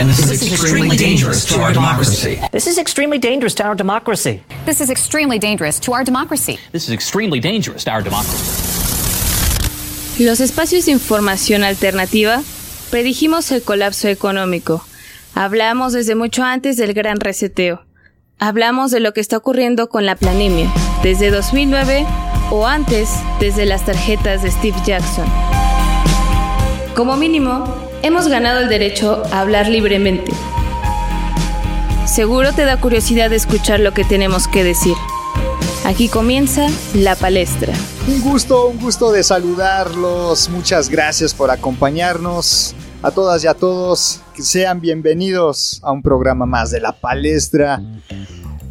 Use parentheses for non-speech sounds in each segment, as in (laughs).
and this is extremely dangerous to our democracy. This is extremely dangerous to our democracy. This is extremely dangerous to our democracy. This is extremely dangerous to our democracy. Los espacios de información alternativa predijimos el colapso económico. Hablamos desde mucho antes del gran reseteo. Hablamos de lo que está ocurriendo con la planemia, desde 2009 o antes, desde las tarjetas de Steve Jackson. Como mínimo, hemos ganado el derecho a hablar libremente. Seguro te da curiosidad de escuchar lo que tenemos que decir. Aquí comienza la palestra. Un gusto, un gusto de saludarlos. Muchas gracias por acompañarnos. A todas y a todos, que sean bienvenidos a un programa más de la palestra.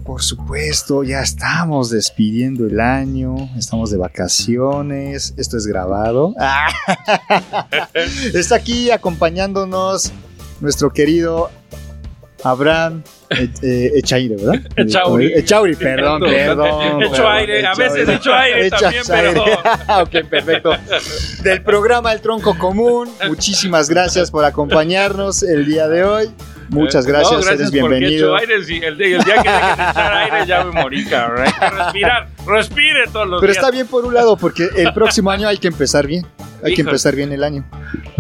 Por supuesto, ya estamos despidiendo el año, estamos de vacaciones, esto es grabado. (laughs) Está aquí acompañándonos nuestro querido Abraham eh, eh, Echaire, ¿verdad? (laughs) Echauri. (laughs) Echauri, perdón, perdón. Hecho aire, a veces hecho aire también, pero... ok, perfecto. Del programa El Tronco Común, muchísimas gracias por acompañarnos el día de hoy. Muchas gracias, No, gracias eres bienvenido. he hecho aire, sí, el, día- el día que echar aire ya me morí, cabrón. Hay que respirar, respire todos los Pero días. está bien por un lado, porque el próximo año hay que empezar bien. Hay que Híjole. empezar bien el año.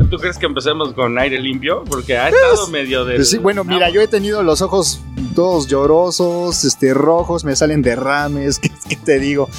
¿Tú crees que empecemos con aire limpio? Porque ha estado medio de... Pues sí, bueno, mira, yo he tenido los ojos todos llorosos, este, rojos, me salen derrames, (laughs) ¿qué, qué te digo?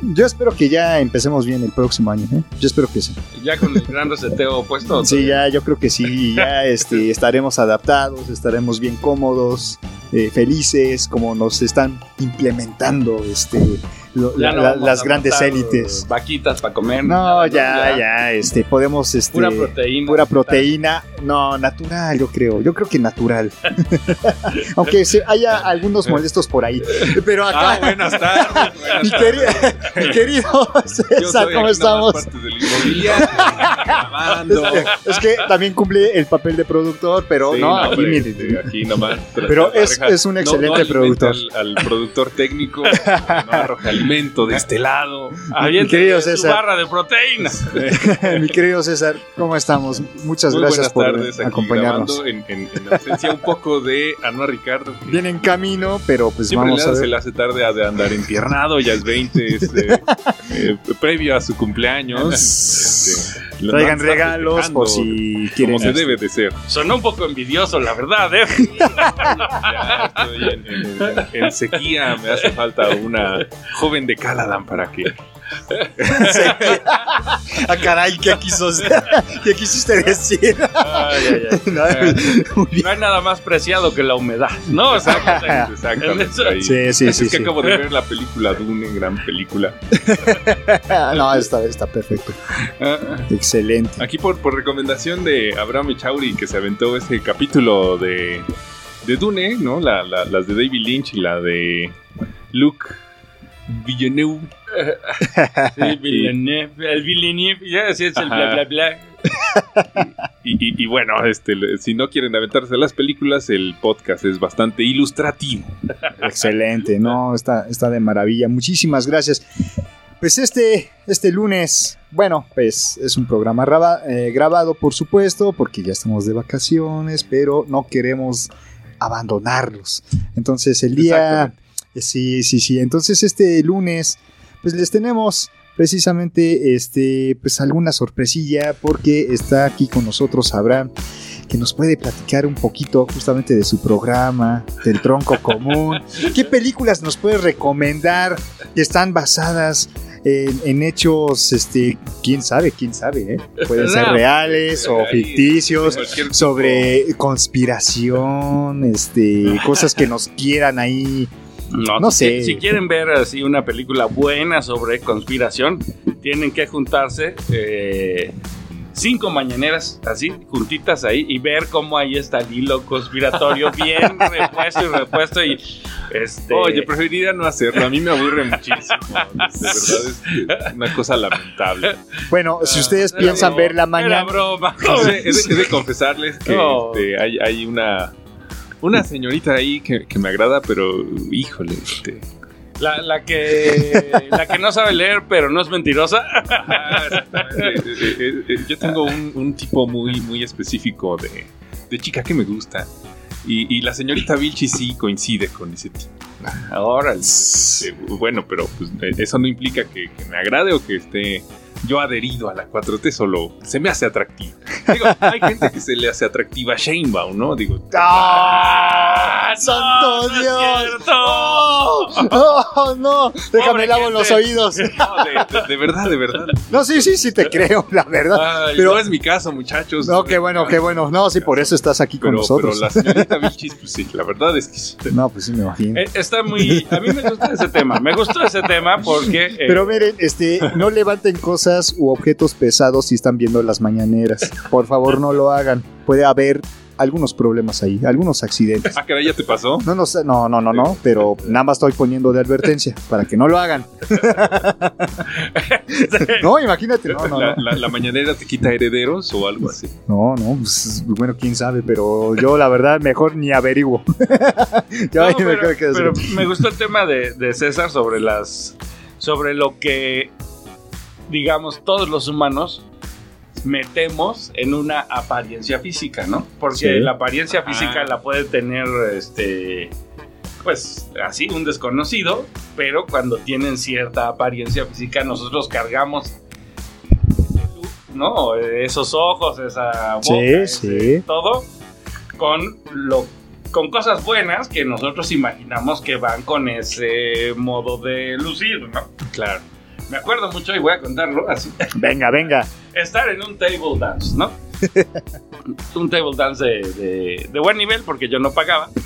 Yo espero que ya empecemos bien el próximo año, ¿eh? Yo espero que sí. Ya con el gran reseteo puesto. Sí, ya, yo creo que sí, ya (laughs) este, estaremos adaptados, estaremos bien cómodos, eh, felices, como nos están implementando este, lo- Ya la- no la- vamos las grandes élites. Vaquitas para comer. No, ya, ya, este, podemos, este, Pura proteína. pura proteína, no, natural, yo creo, yo creo que natural. (laughs) Aunque se, haya algunos molestos por ahí, pero acá, Ah, buenas tardes. mi, (laughs) querido, mi querido César, ¿cómo aquí estamos? nomás parte del inmobiliario, (laughs) grabando. Es que también cumple el papel de productor, pero Sí, no, aquí, hombre, mire, este, aquí nomás. Pero es- es un No- excelente no productor. Al, al productor técnico, no alimento de este lado. Aviéntale Mi querido su César. barra de proteína. (laughs) mi querido César, ¿cómo estamos? Muchas Muy gracias por tardes aquí acompañarnos. en, en, en ausencia un poco de Anuar Ricardo. Viene en camino, pero pues Siempre vamos le- a se ver. le hace tarde a de andar empiernado, ya es 20, este, (laughs) eh, previo a su cumpleaños. (laughs) este, Traigan regalos por si quieren. Como se debe de ser. Sonó un poco envidioso, la verdad, ¿eh? Ya estoy en, en- en- en sequía, me hace falta una joven de Caladan para que (laughs) ah, caray, ¿qué quiso, (laughs) ¿qué quisiste decir? Ay, ay, ay. (laughs) No, bien. No hay nada más preciado que la humedad, ¿no? Exactamente. Eso- ahí. Sí, sí, es sí. que sí. acabo de ver la película Dune, gran película. No, está, está perfecto. Excelente. Aquí por, por recomendación de Abraham Echauri, que se aventó ese capítulo de, de Dune, ¿no? La- la- las de David Lynch y la de Luke Villeneuve. (laughs) Sí, Villeneuve, el Villeneuve, ya sí es el bla Ajá. bla bla. Y, y- y bueno, este, si no quieren aventarse las películas, el podcast es bastante ilustrativo. Excelente, no, está, está de maravilla. Muchísimas gracias. Pues este, este lunes, bueno, pues es un programa graba- eh, grabado, por supuesto, porque ya estamos de vacaciones, pero no queremos abandonarlos. Entonces el día, sí, sí, sí. Entonces este lunes, pues les tenemos precisamente, este, pues alguna sorpresilla, porque está aquí con nosotros Abraham que nos puede platicar un poquito justamente de su programa, del tronco común. (laughs) ¿Qué películas nos puede recomendar que están basadas en, en hechos, este, quién sabe, quién sabe, ¿eh? Pueden ser reales o ficticios, sobre conspiración, este, cosas que nos quieran ahí. No, No sé. Si quieren ver así una película buena sobre conspiración, tienen que juntarse eh, cinco mañaneras así, juntitas ahí, y ver cómo ahí está el hilo conspiratorio (laughs) bien repuesto y repuesto. Y, este, Oye, preferiría no hacerlo. A mí me aburre muchísimo. (laughs) De verdad es una cosa lamentable. Bueno, si ustedes era piensan broma, verla Era mañana, broma. No sé, he, de, confesarles que No. este, hay, hay una, una señorita ahí que, que me agrada, pero híjole, este, La, la que, la que no sabe leer, pero no es mentirosa. Ah, yo tengo un, un tipo muy, muy específico de, de chica que me gusta. Y, y la señorita Vilchi sí coincide con ese tipo. Ahora, bueno, pero pues, eh, eso no implica que, que me agrade o que esté yo adherido a la 4T, solo se me hace atractiva. Digo, hay gente que se le hace atractiva a Shanebaum, ¿no? Digo, (laughs) ¡Ah! ¡Santo no Dios! ¡Oh! ¡Oh, no! Déjame lavo los oídos. (laughs) no, de, de- de verdad, de verdad. No, sí, sí, sí te creo, la verdad. Ay, Pero- no es mi caso, muchachos. No, qué bueno, qué bueno. No, sí, por eso estás aquí con nosotros. pero la señorita Vilchis, pues sí, la verdad es que sí. No, pues sí, me imagino. Eh, Está muy. A mí me gusta ese tema. Me gustó ese tema porque. eh, Pero miren, este, no levanten cosas u objetos pesados si están viendo las mañaneras. Por favor, no lo hagan. Puede haber algunos problemas ahí, algunos accidentes. Ah, caray, ¿ya te pasó? No, no, no, no, no, no, pero nada más estoy poniendo de advertencia para que no lo hagan. (laughs) No, imagínate, no, no, la, no. la- la mañanera te quita herederos o algo así. No, no, pues, bueno, quién sabe, pero yo la verdad mejor ni averiguo. (laughs) Yo ahí me pero, pero me gustó el tema de, de César sobre las. Sobre lo que. Digamos, todos los humanos metemos en una apariencia física, ¿no? Porque Sí. la apariencia física Ah. la puede tener este pues así un desconocido, pero cuando tienen cierta apariencia física nosotros cargamos no, esos ojos, esa boca, Sí, ese sí. todo con lo con cosas buenas que nosotros imaginamos que van con ese modo de lucir, ¿no? Claro. Me acuerdo mucho y voy a contarlo así Venga, venga. estar en un table dance, ¿no? (laughs) un table dance de, de- de buen nivel porque yo no pagaba. (laughs)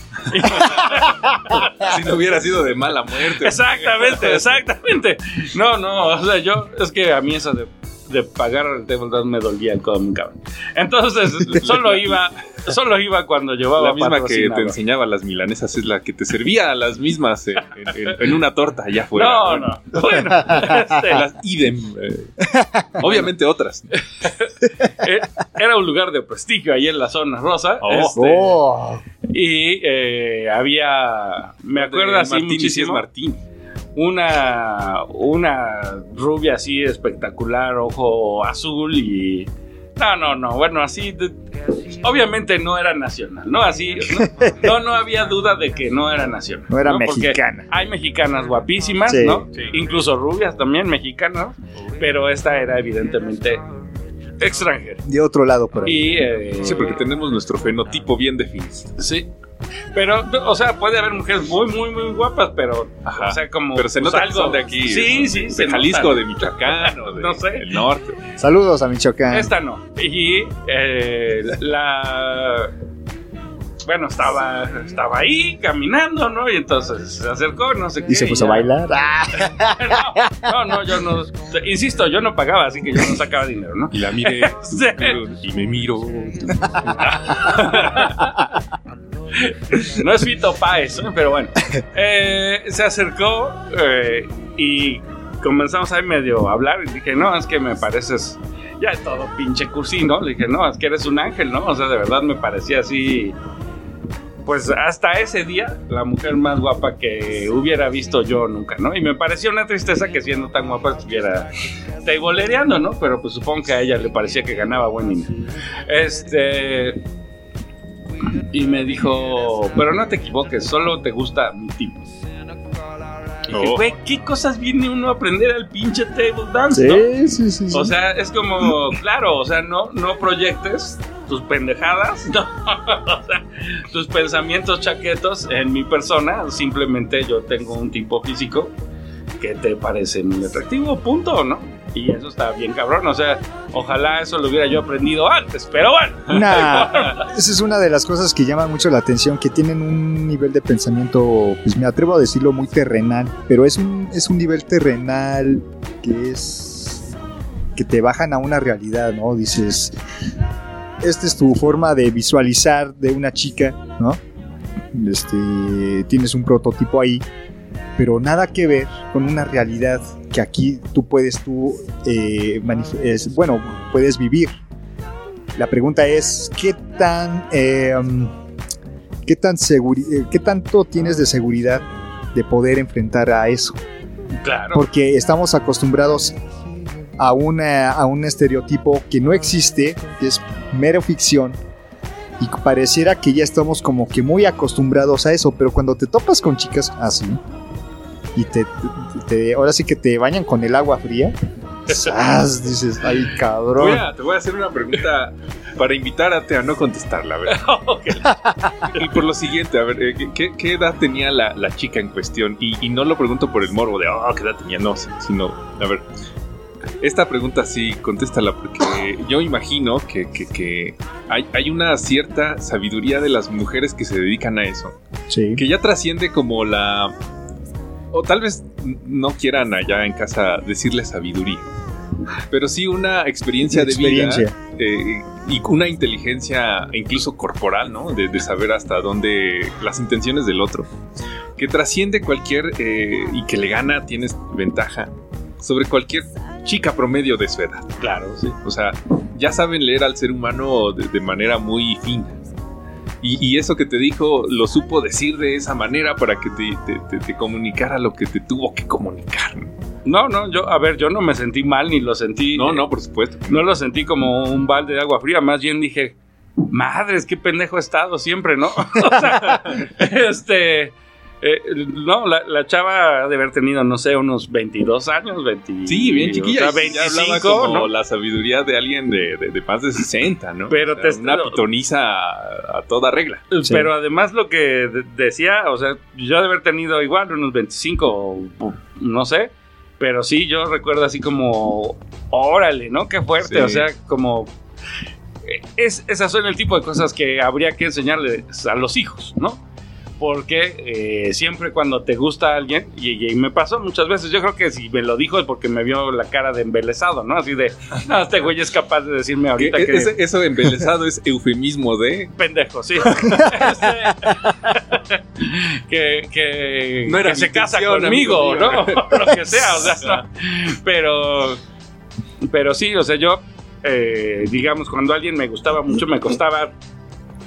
Si no hubiera sido de mala muerte. exactamente, exactamente. No, no, o sea, yo, es que a mí eso de, de pagar el table me dolía el codo muy cabrón. Entonces, (laughs) solo iba, solo iba cuando llevaba La misma que te enseñaba las milanesas es la que te servía a las mismas en, en- en- en una torta allá afuera. No, no. Bueno, este, (laughs) Las idem. eh, obviamente otras. eh, era un lugar de prestigio ahí en la zona rosa. Oh. este, Oh, Y eh, había, me acuerdo así Martini, sí es muchísimo, Martín. Una, una rubia así espectacular, ojo azul y... No, no, no, bueno, así... de- obviamente no era nacional, ¿no? Así, no, (laughs) no, no había duda de que no era nacional. No era mexicana. Hay mexicanas guapísimas, Sí. ¿no? Sí. Incluso rubias también, mexicanas, pero esta era evidentemente extranjera. de otro lado por ahí. Y... eh, Sí, porque tenemos nuestro fenotipo bien definido. Sí. Pero, o sea, puede haber mujeres muy, muy, muy guapas, pero, Ajá. o sea, como. Pero se pues, nota que son de aquí. Sí, ¿no? sí, De se Jalisco, nota. de Michoacán o (laughs) de, No sé. del norte. Saludos a Michoacán. Esta no. Y eh, la. Bueno, estaba, estaba ahí caminando, ¿no? Y entonces se acercó, no sé qué. Y se puso a bailar. (laughs) Ah, No, no, no, yo no. Insisto, yo no pagaba, así que yo no sacaba dinero, ¿no? Y la miré (laughs) Sí. y me miro. No es Fito Páez, ¿no? pero bueno. Eh, se acercó eh, y comenzamos ahí medio a hablar. Y dije, no, es que me pareces ya es todo pinche cursi, ¿no? Le dije, no, es que eres un ángel, ¿no? O sea, de verdad me parecía así. Pues hasta ese día, la mujer más guapa que hubiera visto yo nunca, ¿no? Y me pareció una tristeza que siendo tan guapa estuviera teibolereando, ¿no? Pero pues supongo que a ella le parecía que ganaba buen dinero. Este. Y me dijo, pero no te equivoques, solo te gusta mi tipo. Y dije, Oh. güey, ¿qué cosas viene uno a aprender al pinche table dance, no? Sí, sí. sí. O sea, es como, (laughs) claro, o sea, no, no proyectes tus pendejadas, (laughs) no, o sea, tus pensamientos chaquetos en mi persona, simplemente yo tengo un tipo físico que te parece muy atractivo, punto, ¿no? Y eso está bien cabrón, o sea, ojalá eso lo hubiera yo aprendido antes, pero bueno. (laughs) Esa es una de las cosas que llaman mucho la atención, que tienen un nivel de pensamiento, pues me atrevo a decirlo, muy terrenal, pero es un, es un nivel terrenal que es que te bajan a una realidad, ¿no? Dices, esta es tu forma de visualizar de una chica, ¿no? Este, tienes un prototipo ahí, pero nada que ver con una realidad que aquí tú puedes tú, eh, es- bueno, puedes vivir. La pregunta es, ¿qué tan, eh, um, qué tan eh, qué tanto tienes de seguridad de poder enfrentar a eso? Claro. Porque estamos acostumbrados a, una, a un estereotipo que no existe, que es mero ficción, y pareciera que ya estamos como que muy acostumbrados a eso, pero cuando te topas con chicas así y te, te- ahora sí que te bañan con el agua fría, ¡zas! dices, ay Voy cabrón. a- te voy a hacer una pregunta para invitarte a no contestarla, a ver. (laughs) Y por lo siguiente, a ver, eh, ¿qué- ¿qué, qué edad tenía la, la chica en cuestión? Y, y no lo pregunto por el morbo de, oh, ¿qué edad tenía? No, si- sino, a ver, esta pregunta sí, contéstala, porque yo imagino que, que- que hay, hay una cierta sabiduría de las mujeres que se dedican a eso, Sí. que ya trasciende como la... O tal vez no quieran allá en casa decirle sabiduría, pero sí una experiencia de vida eh, y una inteligencia incluso corporal, ¿no? De, de saber hasta dónde las intenciones del otro, que trasciende cualquier eh, y que le gana, tienes ventaja sobre cualquier chica promedio de su edad. Claro, sí. O sea, ya saben leer al ser humano de, de manera muy fina. Y, y eso que te dijo lo supo decir de esa manera para que te, te- te- te comunicara lo que te tuvo que comunicar. ¿no? No, yo, a ver, yo no me sentí mal ni lo sentí. No, no, por supuesto. No lo sentí como un balde de agua fría, más bien dije, madres, qué pendejo he estado siempre, ¿no? (laughs) o sea, (laughs) este, eh, no, la, la chava ha de haber tenido, no sé, unos 22 años, 20, Sí, bien chiquilla. o sea, y ya hablaba 25, como ¿no? la sabiduría de alguien de, de- de más de 60, ¿no? Pero O sea, te- una pitoniza a, a toda regla. Sí. Pero además lo que de- decía, o sea, yo de haber tenido igual unos 25, o- o no sé, pero sí, yo recuerdo así como, órale, ¿no? Qué fuerte, Sí. o sea, como... eh, Es, esas son el tipo de cosas que habría que enseñarles a los hijos, ¿no? Porque eh, siempre cuando te gusta alguien, y, y me pasó muchas veces, yo creo que si me lo dijo es porque me vio la cara de embelesado, ¿no? Así de, (laughs) no, este güey es capaz de decirme Que ahorita que... ese- eso embelesado es eufemismo de... pendejo, sí. Este, (laughs) que que, No era que mi se casa conmigo, ¿no? (laughs) Lo que sea, o sea, no. Pero, pero sí, o sea, yo, eh, digamos, cuando alguien me gustaba mucho, me costaba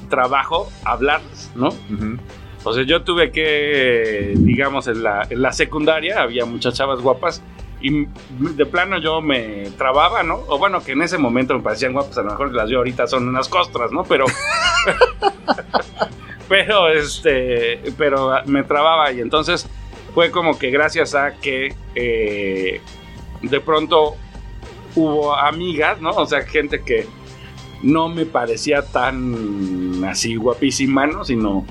trabajo hablarles, ¿no? O sea, yo tuve que, digamos, en la, secundaria había muchas chavas guapas y de plano yo me trababa, ¿no? O bueno, que en ese momento me parecían guapas, a lo mejor las yo ahorita son unas costras, ¿no? Pero, (laughs) pero, este, pero me trababa y entonces fue como que gracias a que eh, de pronto hubo amigas, ¿no? O sea, gente que no me parecía tan así guapísima, ¿no? Sino,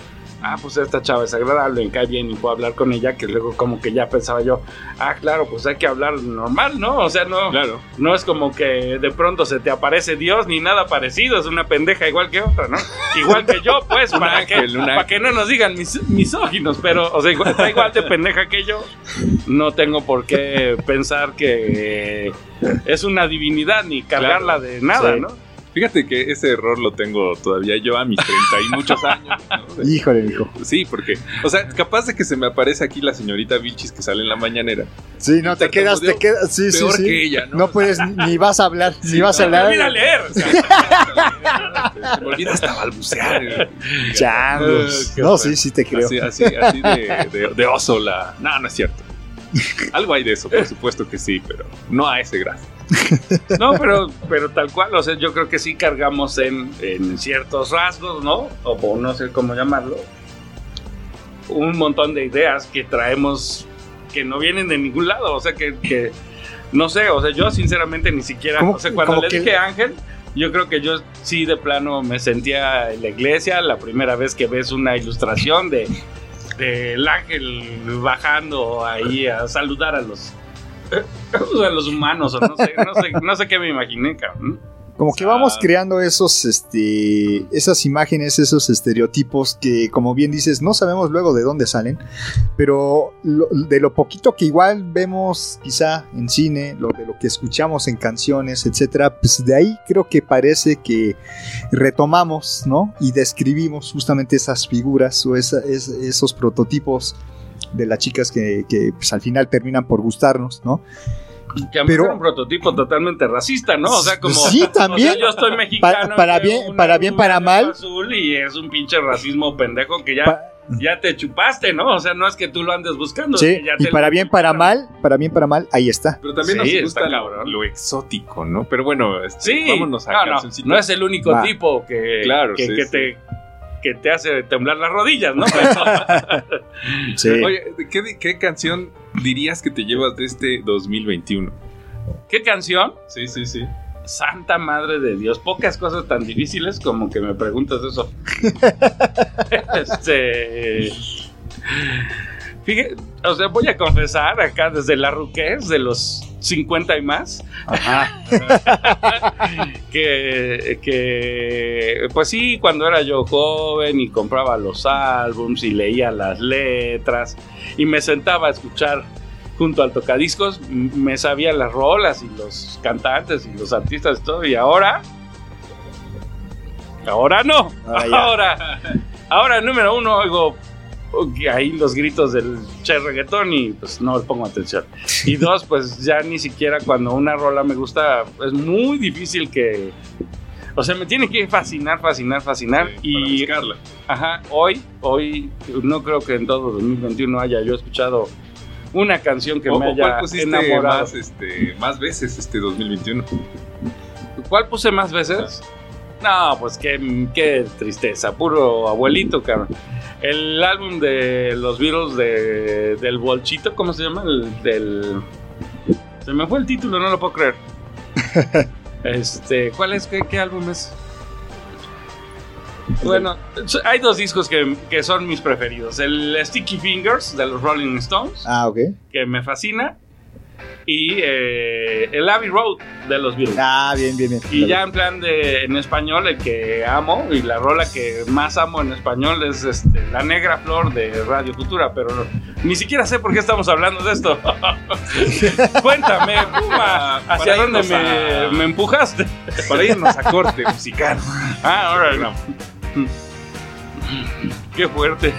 ah, pues esta chava es agradable, me cae bien y puedo hablar con ella, que luego como que ya pensaba yo, ah, claro, pues hay que hablar normal, ¿no? O sea, no, Claro. no es como que de pronto se te aparece Dios ni nada parecido, es una pendeja igual que otra, ¿no? (laughs) Igual que yo, pues, para, ángel, que, para que no nos digan mis, misóginos, pero, o sea, igual, está igual de pendeja que yo, no tengo por qué pensar que es una divinidad ni cargarla de nada, Sí. ¿no? Fíjate que ese error lo tengo todavía yo a mis 30 y muchos años. ¿no? De- (laughs) Híjole, mijo. Sí, porque, o sea, capaz de que se me aparece aquí la señorita Vilchis que sale en la mañanera. Sí, no, te quedas, te quedas, sí, sí, Peor sí. que ella, ¿no? No puedes, ni vas a hablar, ni vas a no, hablar. Mira leer. o sea, (laughs) me olvida hasta balbucear. eh. Changos. Qué No, sí, sí te creo. Así, así, así de, de- de oso la... No, no es cierto. Algo hay de eso, por (laughs) supuesto que sí, pero no a ese grado. (laughs) No, pero, pero tal cual, o sea, yo creo que sí cargamos en, en ciertos rasgos, ¿no? O, o no sé cómo llamarlo. Un montón de ideas que traemos que no vienen de ningún lado, o sea, que, que no sé, o sea, yo sinceramente ni siquiera, o sea, cuando le que- dije Ángel, yo creo que yo sí de plano me sentía en la iglesia, la primera vez que ves una ilustración de del ángel bajando ahí a saludar a los a los humanos o no sé, no sé, no sé qué me imaginé, cabrón. Como que vamos Ah. creando esos, este, esas imágenes, esos estereotipos que, como bien dices, no sabemos luego de dónde salen, pero lo- de lo poquito que igual vemos quizá en cine, lo de lo que escuchamos en canciones, etcétera, pues de ahí creo que parece que retomamos, ¿no? Y describimos justamente esas figuras o esa- es- esos prototipos de las chicas que, que, pues, al final terminan por gustarnos, ¿no? Que a mí Pero- era un prototipo totalmente racista, ¿no? O sea, como. Sí, también. o sea, yo estoy mexicano. Pa- para bien- una para bien, para mal. Azul y es un pinche racismo pendejo que ya. Pa- ya te chupaste, ¿no? O sea, no es que tú lo andes buscando. Sí, es que ya y te para bien, para mal, para bien, para mal, ahí está. Pero también Sí, nos gusta lo, exótico, ¿no? Pero bueno, este, Sí, vámonos a no, no, es el único Va. tipo que, Claro, que, sí, que sí. te que te hace temblar las rodillas, ¿no? (laughs) Sí. Oye, ¿qué, ¿qué canción dirías que te llevas de este 2021? ¿Qué canción? Sí, sí, sí. Santa madre de Dios, pocas cosas tan difíciles como que me preguntas eso. (laughs) este. Fíjate, o sea, voy a confesar acá desde la ruquez de los 50 y más. (laughs) que, que, pues sí, cuando era yo joven y compraba los álbums y leía las letras y me sentaba a escuchar junto al tocadiscos, me sabía las rolas y los cantantes y los artistas y todo, y ahora, ahora no, Ahora ya. ahora, ahora número uno oigo ahí los gritos del che reggaetón y pues no le pongo atención. Y (laughs) dos, pues ya ni siquiera cuando una rola me gusta, es muy difícil que... O sea, me tiene que fascinar, fascinar, fascinar. Sí, y buscarla. Ajá, hoy, hoy no creo que en todo 2021 haya yo escuchado una canción que ¿O- me ¿Cuál haya pusiste enamorado. más, este, más veces este 2021? ¿Cuál puse más veces? No, pues qué, qué tristeza, puro abuelito, cabrón. El álbum de los Beatles de, del Bolchito, ¿cómo se llama? El, del... Se me fue el título, no lo puedo creer. (laughs) Este, ¿cuál es? ¿Qué, qué álbum es? Bueno, hay dos discos que, que son mis preferidos. El Sticky Fingers de los Rolling Stones, Ah, ok. que me fascina. Y eh, el Abbey Road de los Beatles. Ah, bien, bien, bien. Y ya en plan de en español, el que amo y la rola que más amo en español es este, La Negra Flor de Radio Futura, pero no- ni siquiera sé por qué estamos hablando de esto. (laughs) Cuéntame, Puma, ¿hacia dónde me, a- me empujaste? Para irnos a corte musical. Ah, ahora no. Qué fuerte.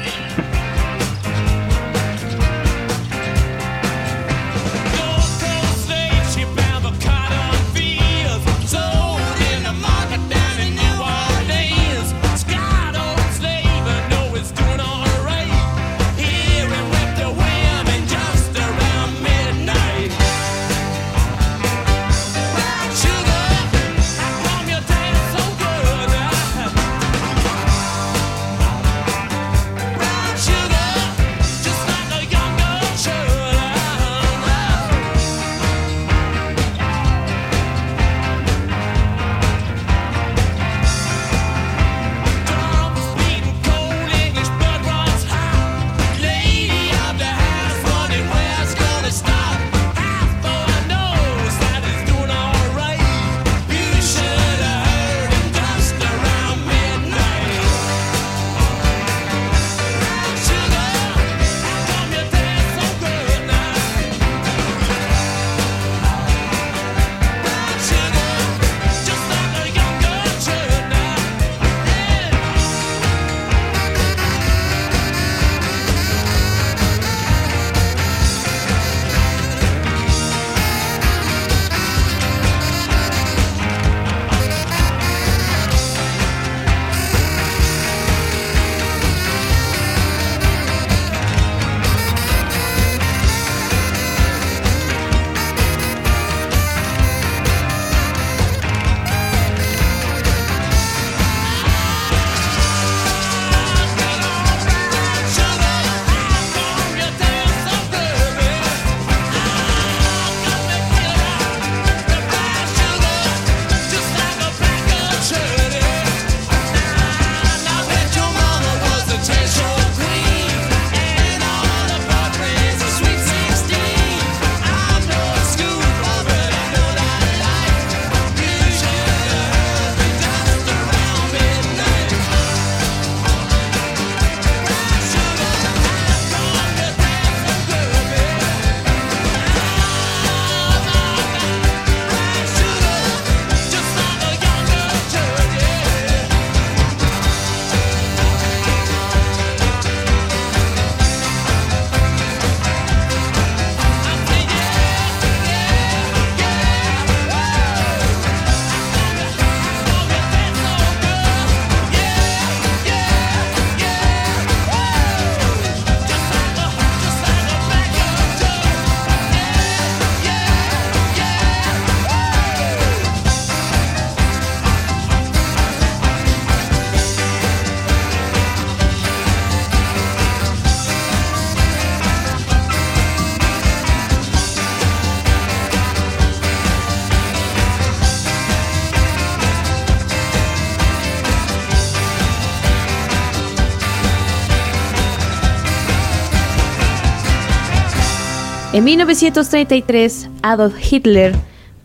En 1933, Adolf Hitler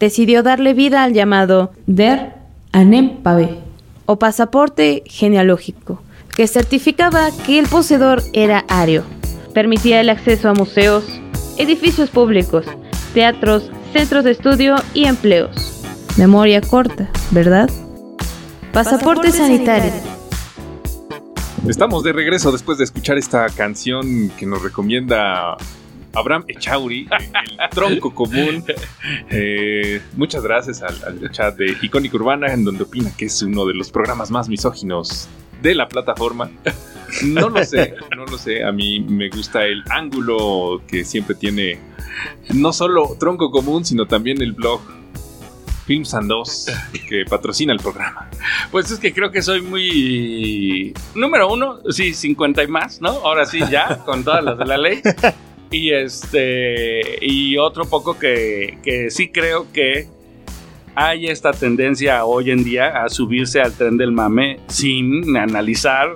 decidió darle vida al llamado Der Anempave, o pasaporte genealógico, que certificaba que el poseedor era ario. Permitía el acceso a museos, edificios públicos, teatros, centros de estudio y empleos. Memoria corta, ¿verdad? Pasaporte, sanitario. Estamos de regreso después de escuchar esta canción que nos recomienda Abraham Echauri, el tronco común. Eh, muchas gracias al, chat de Icónica Urbana, en donde opina que es uno de los programas más misóginos de la plataforma. No lo sé, no lo sé. A mí me gusta el ángulo que siempre tiene no solo tronco común, sino también el blog Films and Dos, que patrocina el programa. Pues es que creo que soy muy. Número uno, sí, 50 y más, ¿no? Ahora sí, ya, con todas las de la ley. Y este. Y otro poco que, que sí creo que hay esta tendencia hoy en día a subirse al tren del mame sin analizar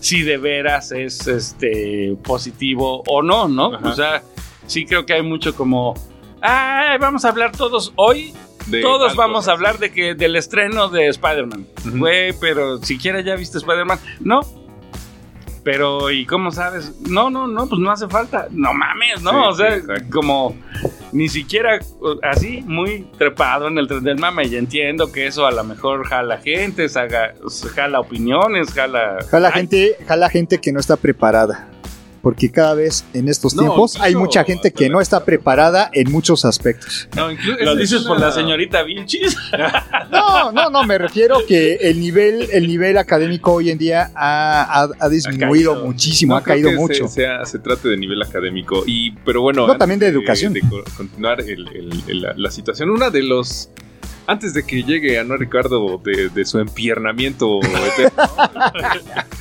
si de veras es este positivo o no, ¿no? Ajá. O sea, sí creo que hay mucho como. Ah, vamos a hablar todos hoy De Todos vamos cosa, a hablar de que del estreno de Spider-Man. Güey, pero siquiera ya viste Spider-Man. No. Pero, ¿y cómo sabes? No, no, no, pues no hace falta. No mames, ¿no? Sí, o sea, sí, como ni siquiera así, muy trepado en el tren del mame. Y entiendo que eso a lo mejor jala gente, saga- jala opiniones, jala. Jala Ay, gente, jala gente que no está preparada. Porque cada vez en estos No, tiempos hay incluso mucha gente que no está preparada en muchos aspectos. No, inclu- Lo es- dices es por la señorita Vilchis. No, no, no, me refiero que el nivel, el nivel académico hoy en día ha, ha- ha disminuido muchísimo, No ha caído que mucho. Se, sea- se trate de nivel académico. Y, pero bueno. No, también de educación. De, continuar el- el- el- la, la situación. Una de los. Antes de que llegue a no Ricardo de, de su empiernamiento (laughs) eterno,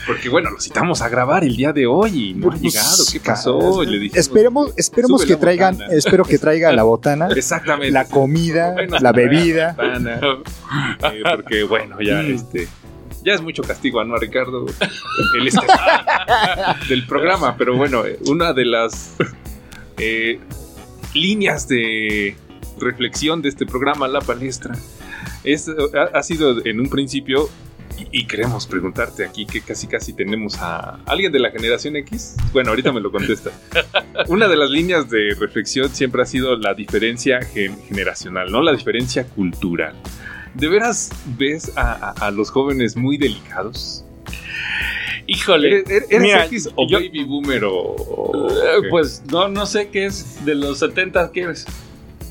porque bueno, lo citamos a grabar el día de hoy y no ha Pues, llegado. ¿Qué pasó? Y le dijimos, Esperemos, esperemos que traigan, botana. espero que traigan la botana, Exactamente. la comida, (laughs) Bueno, la bebida. (laughs) eh, porque bueno, ya Mm. este. Ya es mucho castigo a no a Ricardo el este del programa, pero bueno, eh, una de las eh, líneas de reflexión de este programa, La Palestra, es, ha, ha sido en un principio, y, queremos preguntarte aquí que casi casi tenemos a alguien de la generación X. Bueno, ahorita me lo contesta. (laughs) Una de las líneas de reflexión siempre ha sido la diferencia gen- generacional, ¿no? La diferencia cultural. ¿De veras ves a, a- a los jóvenes muy delicados? Híjole. ¿Eres, mira, X o yo- baby boomer o...? Eh? Pues no, no sé qué es de los 70 qué es.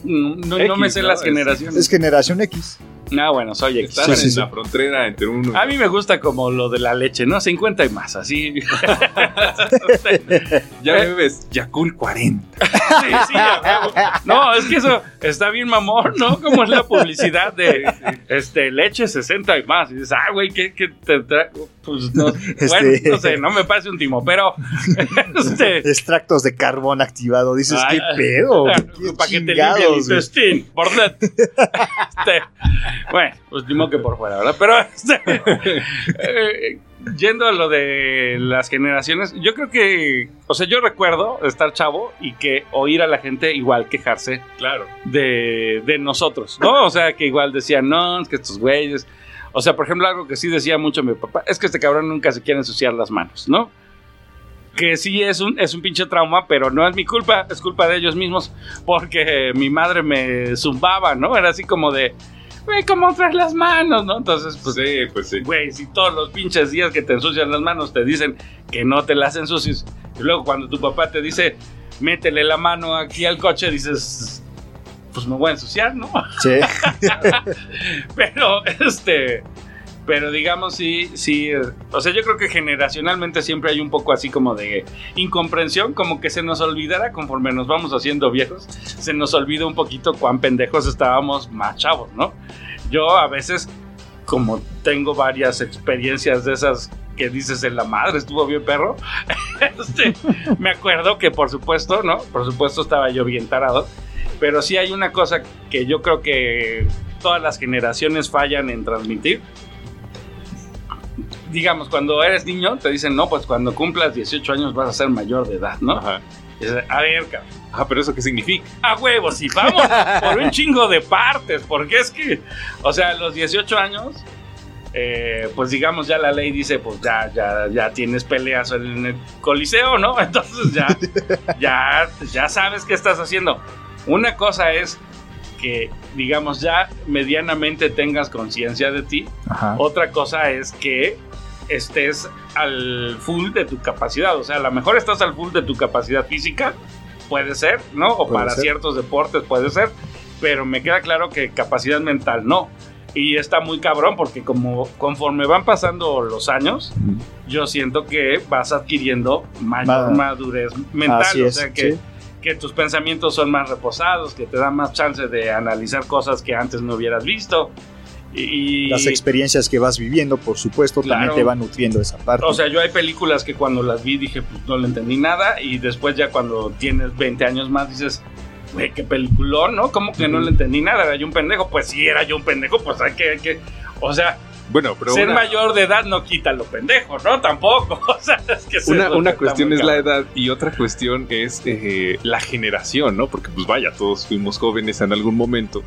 No, no- no X, me sé ¿no? las Es- generaciones. Es generación X. Ah, bueno, soy. Estás Sí, en sí. la frontera entre uno... A mí me gusta como lo de la leche, ¿no? 50 y más, así. (laughs) (laughs) ya bebes Yakul 40. Sí, sí, a huevo. No, es que eso está bien mamón, ¿no? Como es la publicidad de este leche 60 y más. Y dices, ah, güey, ¿qué, qué te trae? Pues no, (laughs) bueno, Este- no sé, no me parece un timo, pero este, Extractos de carbón activado. Dices, Ay, ¿qué pedo? ¿Qué para que te limpie el intestino, por. Este, bueno, pues ni que por fuera, ¿verdad? Pero este, eh, yendo a lo de las generaciones, yo creo que, o sea, yo recuerdo estar chavo y que oír a la gente igual quejarse Claro. de, de nosotros, ¿no? O sea, que igual decían, no, es que estos güeyes. O sea, por ejemplo, algo que sí decía mucho mi papá, es que este cabrón nunca se quiere ensuciar las manos, ¿no? Que sí es un, es un pinche trauma, pero no es mi culpa, es culpa de ellos mismos, porque mi madre me zumbaba, ¿no? Era así como de, güey, ¿cómo traes las manos, no? Entonces, pues, sí, pues sí. güey, si todos los pinches días que te ensucian las manos te dicen que no te las ensucies, y luego cuando tu papá te dice, métele la mano aquí al coche, dices, pues me voy a ensuciar, ¿no? Sí. (laughs) Pero, este, pero digamos, sí, sí, eh, o sea, yo creo que generacionalmente siempre hay un poco así como de incomprensión, como que se nos olvidara conforme nos vamos haciendo viejos, se nos olvida un poquito cuán pendejos estábamos más chavos, ¿no? Yo a veces, como tengo varias experiencias de esas que dices en la madre, estuvo bien perro, (laughs) este, me acuerdo que por supuesto, ¿no? Por supuesto estaba yo bien tarado, pero sí hay una cosa que yo creo que todas las generaciones fallan en transmitir. Digamos, cuando eres niño te dicen, no, pues cuando cumplas 18 años vas a ser mayor de edad, ¿no? Ajá. A ver, cabrón. Ah, pero eso qué significa? A huevos, y vamos (laughs) por un chingo de partes, porque es que, o sea, a los 18 años, eh, pues digamos, ya la ley dice, pues ya, ya, ya tienes peleas en el coliseo, ¿no? (laughs) Entonces ya, ya, ya sabes qué estás haciendo. Una cosa es que, digamos, ya medianamente tengas conciencia de ti. Ajá. Otra cosa es que estés al full de tu capacidad. O sea, a lo mejor estás al full de tu capacidad física, puede ser, ¿no? O para ser. ciertos deportes puede ser, pero me queda claro que capacidad mental no. Y está muy cabrón porque como conforme van pasando los años, yo siento que vas adquiriendo mayor Ma- madurez mental. Así o es, sea que, sí. que tus pensamientos son más reposados, que te dan más chance de analizar cosas que antes no hubieras visto. Y, Las experiencias que vas viviendo, por supuesto, Claro. también te van nutriendo esa parte. O sea, yo hay películas que cuando las vi dije, pues no le entendí nada. Y después ya cuando tienes 20 años más dices, güey, qué peliculón, ¿no? ¿Cómo que no le entendí nada? ¿Era yo un pendejo? Pues sí, era yo un pendejo, pues hay que... hay que- o sea, Bueno, pero ser una, mayor de edad no quita lo pendejo, ¿no? Tampoco. (laughs) O sea, es que eso una, una que cuestión es la edad y otra cuestión es eh, la generación, ¿no? Porque pues vaya, todos fuimos jóvenes en algún momento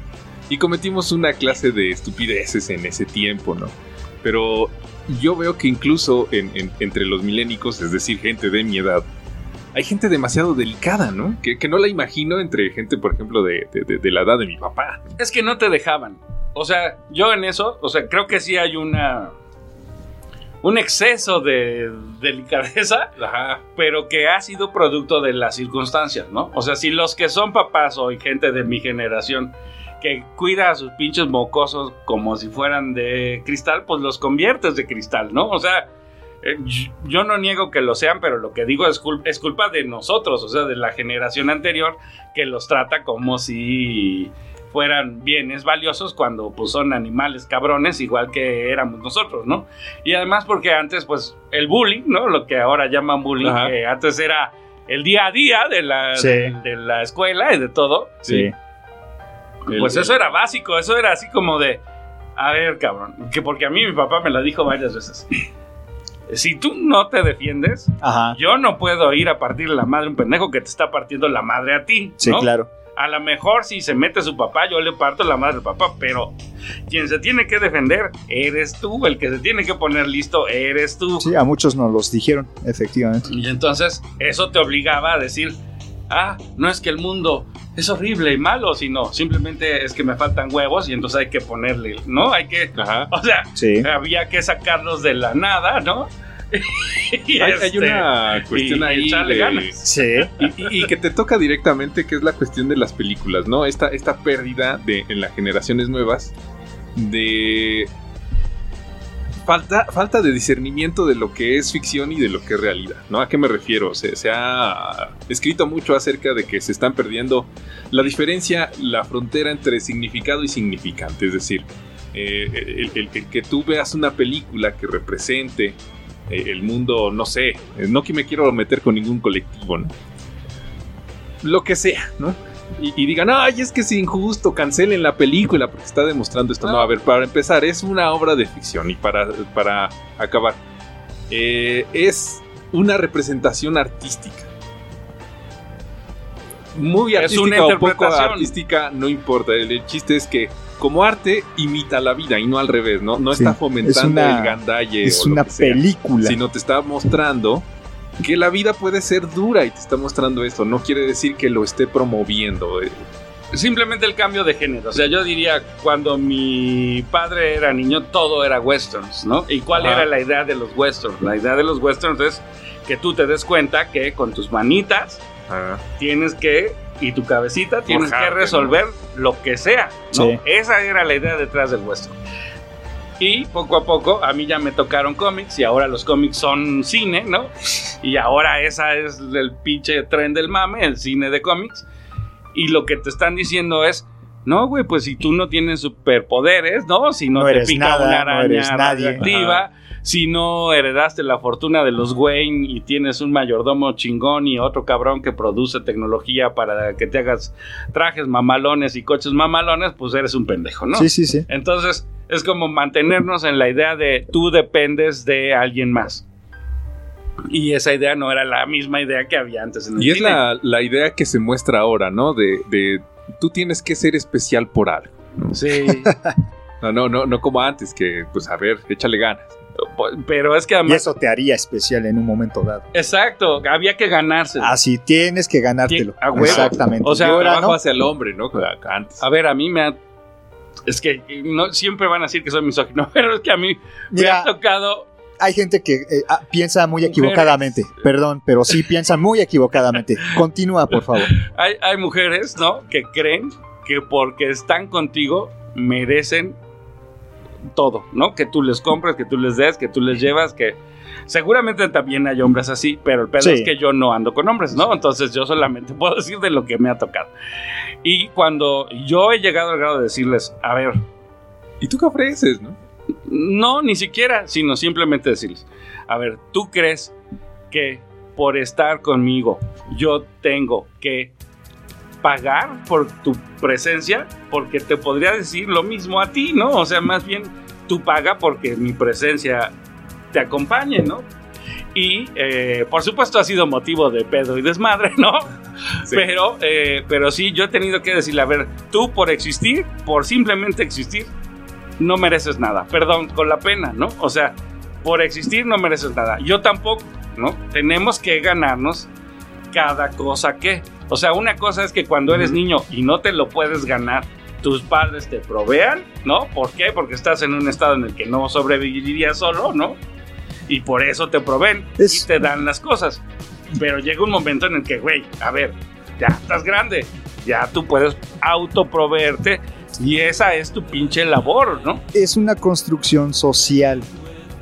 y cometimos una clase de estupideces en ese tiempo, ¿no? Pero yo veo que incluso en- en- entre los milénicos, es decir, gente de mi edad, hay gente demasiado delicada, ¿no? Que, que no la imagino entre gente, por ejemplo, de, de- la edad de mi papá. Es que no te dejaban. O sea, yo en eso, o sea, creo que sí hay una... Un exceso de delicadeza Ajá. pero que ha sido producto de las circunstancias, ¿no? O sea, si los que son papás o gente de mi generación que cuida a sus pinches mocosos como si fueran de cristal, pues los conviertes de cristal, ¿no? O sea, eh, yo no niego que lo sean, pero lo que digo es, cul- es culpa de nosotros, o sea, de la generación anterior que los trata como si fueran bienes valiosos cuando pues son animales cabrones igual que éramos nosotros, ¿no? Y además porque antes pues el bullying, ¿no? Lo que ahora llaman bullying, Ajá. que antes era el día a día de la, Sí. de, de la escuela y de todo, sí. El- pues eso era básico, eso era así como de, a ver cabrón, que porque a mí mi papá me lo dijo varias veces. (clears throat) Si tú no te defiendes, Ajá. yo no puedo ir a partirle la madre a un pendejo que te está partiendo la madre a ti. Sí, ¿no? claro. A lo mejor si se mete su papá, yo le parto la madre al papá, pero quien se tiene que defender eres tú, el que se tiene que poner listo eres tú. Sí, a muchos nos los dijeron, efectivamente. Y entonces eso te obligaba a decir, ah, no es que el mundo es horrible y malo, sino simplemente es que me faltan huevos y entonces hay que ponerle, ¿no? Hay que, Ajá. o sea, Sí. había que sacarlos de la nada, ¿no? (laughs) Y, Hay, hay este, una cuestión y ahí de- ganas. Sí. Y, y- y que te toca directamente, que es la cuestión de las películas, ¿no? Esta, esta pérdida de, en las generaciones nuevas de falta, falta de discernimiento de lo que es ficción y de lo que es realidad, ¿no? ¿A qué me refiero? Se, ha escrito mucho acerca de que se están perdiendo la diferencia, la frontera entre significado y significante, es decir, eh, el que tú veas una película que represente eh, el mundo, no sé, eh, no que me quiero meter con ningún colectivo, ¿no? Lo que sea, ¿no? Y, y digan, ay, es que es injusto, cancelen la película porque está demostrando esto. No, a ver, para empezar, es una obra de ficción y para, para acabar, eh, es una representación artística. Muy artística o poco artística, no importa. El, el chiste es que como arte imita la vida y no al revés, ¿no? No Sí, está fomentando es una- el gandalle Es o lo una que sea película. sino te está mostrando que la vida puede ser dura y te está mostrando esto. No quiere decir que lo esté promoviendo. eh. Simplemente el cambio de género. O sea, yo diría, cuando mi padre era niño, todo era westerns, ¿no? ¿Y cuál Ajá. era la idea de los westerns? La idea de los westerns es que tú te des cuenta que con tus manitas tienes que, y tu cabecita, tienes Forjarte, que resolver lo que sea, ¿no? Sí. Esa era la idea detrás del western. Y poco a poco a mí ya me tocaron cómics y ahora los cómics son cine, ¿no? Y ahora esa es el pinche tren del mame, el cine de cómics. Y lo que te están diciendo es, no, güey, pues si tú no tienes superpoderes, ¿no? Si no, No te pica nada, una araña radioactiva, si no heredaste la fortuna de los Wayne y tienes un mayordomo chingón y otro cabrón que produce tecnología para que te hagas trajes mamalones y coches mamalones, pues eres un pendejo, ¿no? Sí, sí, sí. Entonces, es como mantenernos en la idea de tú dependes de alguien más. Y esa idea no era la misma idea que había antes en el Y es la, la idea que se muestra ahora, ¿no? De, de tú tienes que ser especial por algo. Sí. (laughs) No, no, no, no como antes, que pues a ver, échale ganas. Pero es que Y además. eso te haría especial en un momento dado. Exacto, había que ganarse. Así tienes que ganártelo. A. Exactamente. O sea, Y ahora, Trabajo ¿no? hacia el hombre, ¿no? Antes. A ver, a mí me ha. Es que no, siempre van a decir que soy misógino, (laughs) pero es que a mí me ha tocado. hay gente que eh, ah, piensa muy Mujeres. equivocadamente. Perdón, pero sí piensan muy equivocadamente. Continúa, por favor. (laughs) Hay, hay mujeres, ¿no? Que creen que porque están contigo merecen todo, ¿no? Que tú les compres, que tú les des, que tú les llevas, que. Seguramente también hay hombres así, pero el pedo Sí. es que yo no ando con hombres, ¿no? Entonces yo solamente (laughs) puedo decir de lo que me ha tocado. Y cuando yo he llegado al grado de decirles, a ver, ¿Y tú qué ofreces, no? No, ni siquiera, sino simplemente decirles, a ver, ¿tú crees que por estar conmigo yo tengo que pagar por tu presencia? Porque te podría decir lo mismo a ti, ¿no? O sea, más bien tú paga porque mi presencia te acompañe, ¿no? Y eh, por supuesto ha sido motivo de pedo y desmadre, ¿no? Sí. Pero, eh, pero sí, yo he tenido que decirle, a ver, tú por existir, por simplemente existir, no mereces nada. Perdón, con la pena, ¿no? O sea, por existir no mereces nada. Yo tampoco, ¿no? Tenemos que ganarnos cada cosa que. O sea, una cosa es que cuando eres niño y no te lo puedes ganar, tus padres te provean, ¿no? ¿Por qué? Porque estás en un estado en el que no sobrevivirías solo, ¿no? Y por eso te proveen Es- y te dan las cosas. Pero llega un momento en el que, güey, a ver, ya estás grande, ya tú puedes autoproveerte y esa es tu pinche labor, ¿no? Es una construcción social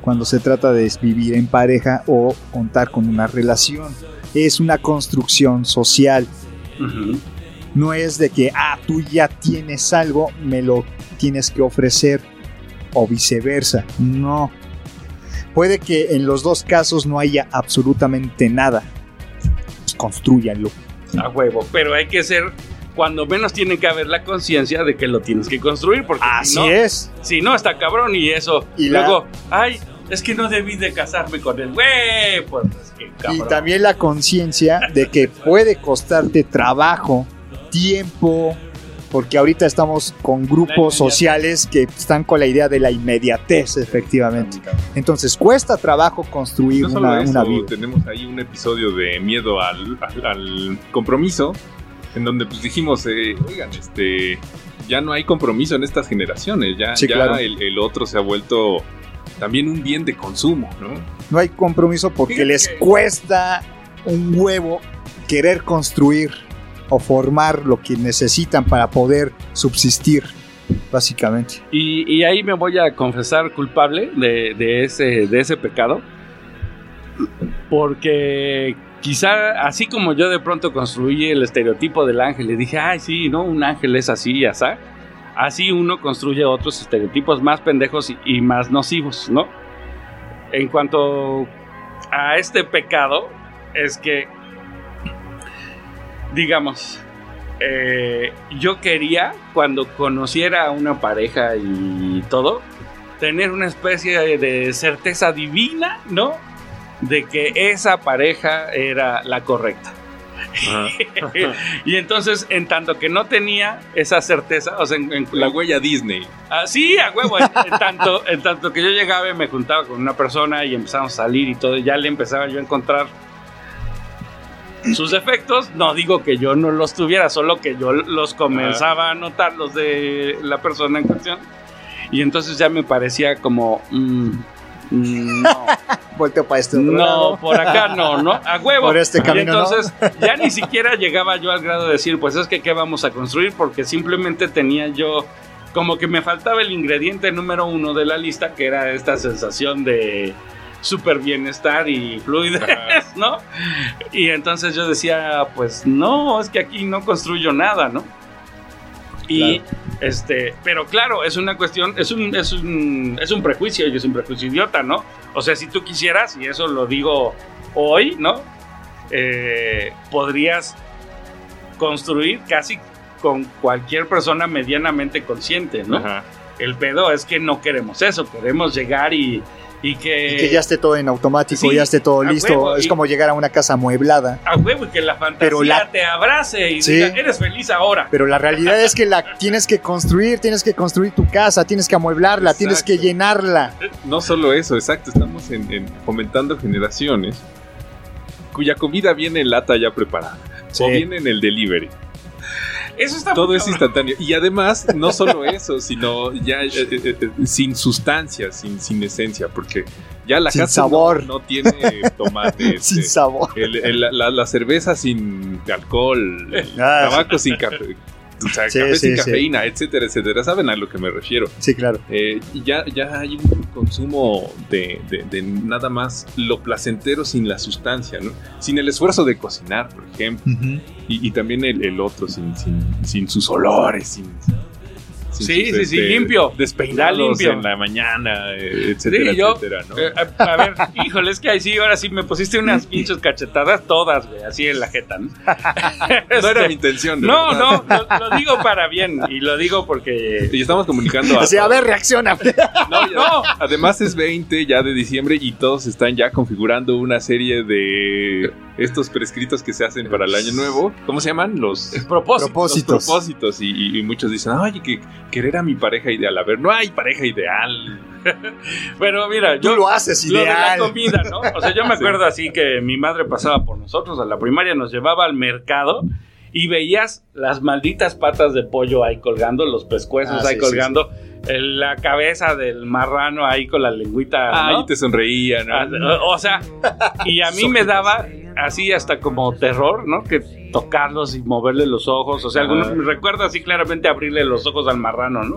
cuando se trata de vivir en pareja o contar con una relación. Es una construcción social. No es de que, ah, tú ya tienes algo, me lo tienes que ofrecer o viceversa. No. Puede que en los dos casos no haya absolutamente nada. Pues construyanlo. A huevo, pero hay que ser, cuando menos tiene que haber la conciencia de que lo tienes que construir, porque Así si no, es. si no está cabrón y eso. Y la- luego, ay, es que no debí de casarme con él, güey, pues es que Y cabrón. también la conciencia de que puede costarte trabajo, tiempo, porque ahorita estamos con grupos sociales que están con la idea de la inmediatez, efectivamente. Entonces cuesta trabajo construir No solo una, eso, una vida. tenemos ahí un episodio de miedo al, al- al compromiso, en donde pues dijimos, eh, oigan, este, ya no hay compromiso en estas generaciones, ya, Sí, ya claro. el, el otro se ha vuelto también un bien de consumo, ¿no? No hay compromiso porque les cuesta un huevo querer construir o formar lo que necesitan para poder subsistir, básicamente. Y, y ahí me voy a confesar culpable de, de ese, de ese pecado. Porque quizá así como yo de pronto construí el estereotipo del ángel y dije, ay, sí, ¿no? Un ángel es así y así. Así uno construye otros estereotipos más pendejos y, y más nocivos, ¿no? En cuanto a este pecado, es que, digamos, eh, yo quería, cuando conociera a una pareja y todo, tener una especie de, certeza divina, ¿no? De que esa pareja era la correcta. (laughs) y entonces, en tanto que no tenía esa certeza, o sea, en, en- La huella Disney. Ah, sí, a huevo. En, en tanto, en tanto que yo llegaba y me juntaba con una persona y empezamos a salir y todo, ya le empezaba yo a encontrar sus defectos. No digo que yo no los tuviera, solo que yo los comenzaba a notar los de la persona en cuestión. Y entonces ya me parecía como. mm, mm, no, (laughs) Volteo para este otro no, lado. por acá no, ¿no? A huevo. Por este camino, Y entonces ya ni siquiera llegaba yo al grado de decir, pues es que qué vamos a construir, porque simplemente tenía yo como que me faltaba el ingrediente número uno de la lista, que era esta sensación de súper bienestar y fluidez, ¿no? Y entonces yo decía, pues no, es que aquí no construyo nada, ¿no? Y este, pero claro, es una cuestión, es un, es un, es un prejuicio y es un prejuicio idiota, ¿no? O sea, si tú quisieras, y eso lo digo hoy, ¿no? Eh, podrías construir casi con cualquier persona medianamente consciente, ¿no? Ajá. El pedo es que no queremos eso, queremos llegar y, y que, Y que ya esté todo en automático, Sí, ya esté todo listo. huevo, es y- como llegar a una casa amueblada. a huevo y que la fantasía Pero la- te abrace y Sí. diga, eres feliz ahora. Pero la realidad es que la (laughs) tienes que construir, tienes que construir tu casa, tienes que amueblarla, tienes que llenarla. No solo eso, exacto, estamos en, en fomentando generaciones cuya comida viene en lata ya preparada. O viene en el delivery. Eso está Todo es instantáneo. Y además, no solo eso, sino ya eh, eh, eh, sin sustancia, sin, sin esencia, porque ya la Sin casa no- sabor. No, tiene tomate. (laughs) Sin este, sabor. el- el- la, la cerveza sin alcohol, el Ah, tabaco sin café, o sea, Sí, café sí, sin sí. cafeína, etcétera, etcétera. ¿Saben a lo que me refiero? Sí, claro. Eh, ya, ya hay un consumo de, de- de nada más lo placentero sin la sustancia, ¿no? Sin el esfuerzo de cocinar, por ejemplo. Y, y también el, el otro, sin, sin, sin sus olores, sin. Sí, sus, sí, sí, limpio. Despeinados limpio. en la mañana, eh, etcétera, Sí, yo- etcétera, ¿no? Eh, a, a ver, (laughs) híjole, es que ahí sí, ahora sí me pusiste unas pinches cachetadas todas, güey, así en la jeta, ¿no? (laughs) no era Este, mi intención. No, no, lo, lo digo para bien y lo digo porque... Y estamos comunicando a. (laughs) Así, a ver, reacciona. No, ya- No. Además es 20 ya de diciembre y todos están ya configurando una serie de estos prescritos que se hacen para el año nuevo. ¿Cómo se llaman? Los Propósito. Propósitos. los propósitos y, y- y muchos dicen, oye, que querer a mi pareja ideal. A ver, no hay pareja ideal. (laughs) Pero mira, Tú yo... lo haces Lo de la ideal. comida, ¿no? O sea, yo me (laughs) acuerdo así que mi madre pasaba por nosotros a la primaria, nos llevaba al mercado y veías las malditas patas de pollo ahí colgando, los pescuezos Ah, ahí sí, colgando, la cabeza del marrano ahí con la lengüita. ¿no? Ay, te sonreían. Ah, O sea, y a mí me daba así hasta como terror, ¿no? Que tocarlos y moverle los ojos. O sea, algunos, Ajá. me recuerdo así claramente abrirle los ojos al marrano, ¿no?